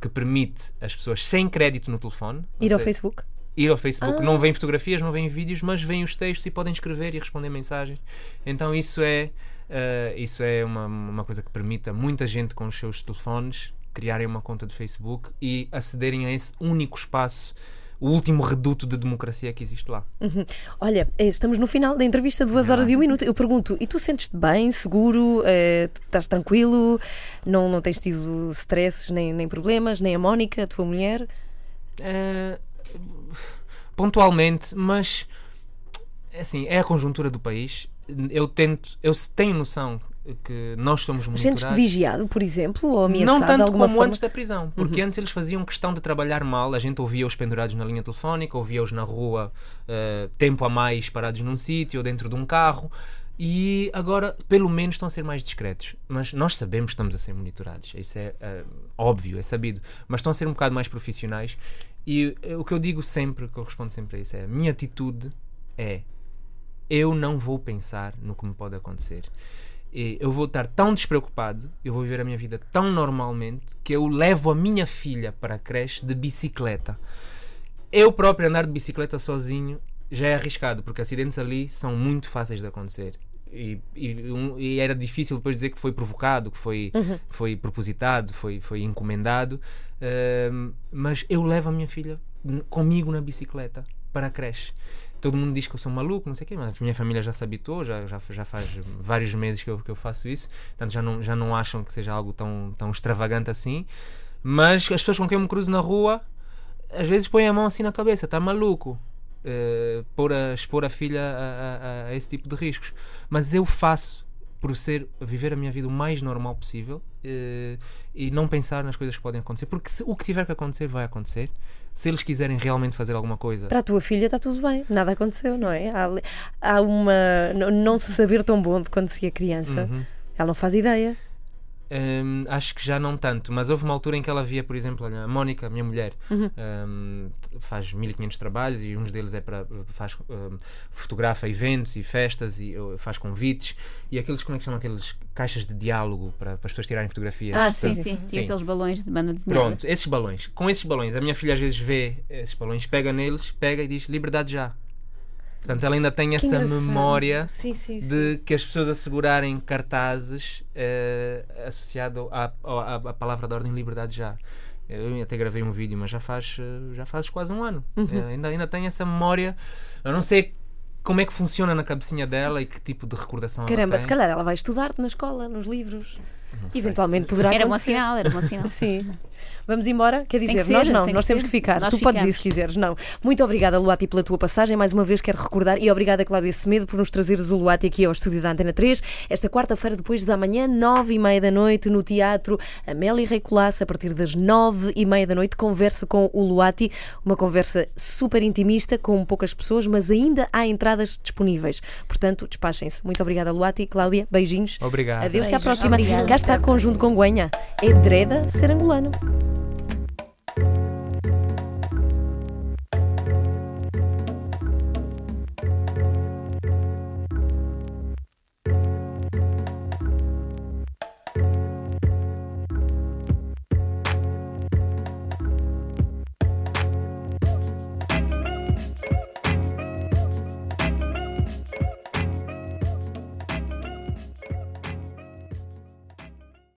Speaker 4: que permite as pessoas sem crédito no telefone
Speaker 1: Ir ao Facebook.
Speaker 4: Ir ao Facebook.
Speaker 1: Ah.
Speaker 4: Não vêm fotografias, não vêm vídeos, mas vêm os textos e podem escrever e responder mensagens. Então isso é, eh, isso é uma, uma coisa que permite a muita gente com os seus telefones criarem uma conta de Facebook e acederem a esse único espaço, o último reduto de democracia que existe lá.
Speaker 1: Olha, eh, estamos no final da entrevista, duas horas e um minuto. Eu pergunto, e tu sentes-te bem, seguro? Eh, estás tranquilo? Não, não tens tido stresses, nem, nem problemas? Nem a Mónica, a tua mulher?
Speaker 4: Eh, pontualmente, mas assim, é a conjuntura do país. Eu tento, eu tenho noção que nós somos
Speaker 1: Sentes-te
Speaker 4: monitorados.
Speaker 1: vigiado, por exemplo, ou ameaçado
Speaker 4: Não tanto como
Speaker 1: forma? Uhum.
Speaker 4: antes da prisão, porque antes eles faziam questão de trabalhar mal. A gente ouvia-os pendurados na linha telefónica, ouvia-os na rua eh, tempo a mais parados num sítio ou dentro de um carro. E agora, pelo menos, estão a ser mais discretos. Mas nós sabemos que estamos a ser monitorados. Isso é eh, óbvio, é sabido. Mas estão a ser um bocado mais profissionais. E eh, o que eu digo sempre, que eu respondo sempre a isso, é: a minha atitude é eu não vou pensar no que me pode acontecer. Eu vou estar tão despreocupado, eu vou viver a minha vida tão normalmente que eu levo a minha filha para a creche de bicicleta. Eu próprio andar de bicicleta sozinho já é arriscado, porque acidentes ali são muito fáceis de acontecer. E, e, um- e era difícil depois dizer que foi provocado, que foi, foi propositado, foi, foi encomendado. Ahm, mas eu levo a minha filha comigo na bicicleta para a creche. Todo mundo diz que eu sou maluco, não sei o quê, mas a minha família já se habituou, já, já, já faz vários meses que eu, que eu faço isso, portanto já não, já não acham que seja algo tão, tão extravagante assim. Mas as pessoas com quem eu me cruzo na rua, às vezes põem a mão assim na cabeça, está maluco. Eh, pôr a, expor a filha a, a- a esse tipo de riscos. Mas eu faço por ser viver a minha vida o mais normal possível eh, e não pensar nas coisas que podem acontecer, porque se- o que tiver que acontecer vai acontecer. Se eles quiserem realmente fazer alguma coisa,
Speaker 1: Para a tua filha está tudo bem, nada aconteceu, não é? Há, há uma. não se saber tão bom de quando se é criança.
Speaker 4: Uhum.
Speaker 1: Ela não faz ideia.
Speaker 4: Hum, acho que já não tanto, mas houve uma altura em que ela via, por exemplo, a Mónica, a minha mulher, hum, faz 1500 trabalhos e uns deles é para faz hum, fotografa eventos e festas e faz convites e aqueles como é que se chamam aqueles caixas de diálogo para, para as pessoas tirarem fotografias.
Speaker 1: Ah,
Speaker 2: Sim,
Speaker 1: Sim.
Speaker 2: sim.
Speaker 4: Sim.
Speaker 2: E aqueles balões de banda desenhada.
Speaker 4: Pronto, esses balões. Com esses balões, a minha filha às vezes vê esses balões, pega neles, pega e diz liberdade já. Portanto, ela ainda tem
Speaker 1: Que
Speaker 4: essa memória
Speaker 1: Sim, sim, sim.
Speaker 4: de que as pessoas assegurarem cartazes eh, associado à, à, à palavra de ordem liberdade já. Eu até gravei um vídeo, mas já faz, eh, já faz quase um ano.
Speaker 1: Uhum.
Speaker 4: Eh, ainda, ainda tem essa memória. Eu não sei como é que funciona na cabecinha dela e que tipo de recordação
Speaker 1: Caramba,
Speaker 4: ela
Speaker 1: se
Speaker 4: tem.
Speaker 1: calhar ela vai estudar-te na escola, nos livros.
Speaker 4: sei.
Speaker 1: Eventualmente poderá
Speaker 2: Era
Speaker 1: acontecer.
Speaker 2: sinal, era bom sinal.
Speaker 1: Sim. Vamos embora? Quer
Speaker 2: que
Speaker 1: dizer,
Speaker 2: ser,
Speaker 1: nós não,
Speaker 2: tem
Speaker 1: nós
Speaker 2: que
Speaker 1: temos
Speaker 2: ser.
Speaker 1: que ficar.
Speaker 2: Nós
Speaker 1: tu podes ir
Speaker 2: ficamos.
Speaker 1: se quiseres, não. Muito obrigada, Luati, pela tua passagem. Mais uma vez quero recordar e obrigada, Cláudia Semedo, por nos trazeres o Luati aqui ao estúdio da Antena 3. Esta quarta-feira, depois da manhã, nove e meia da noite, no Teatro Amélia Rei Colasso, a partir das nove e meia da noite, conversa com o Luati. Uma conversa super intimista, com poucas pessoas, mas ainda há entradas disponíveis. Portanto, despachem-se. Muito obrigada, Luati. Cláudia, beijinhos.
Speaker 4: Obrigado.
Speaker 1: Adeus, até à próxima.
Speaker 2: Obrigada.
Speaker 1: Cá está, conjunto com Guenha. É Dreda ser angolano. Thank you.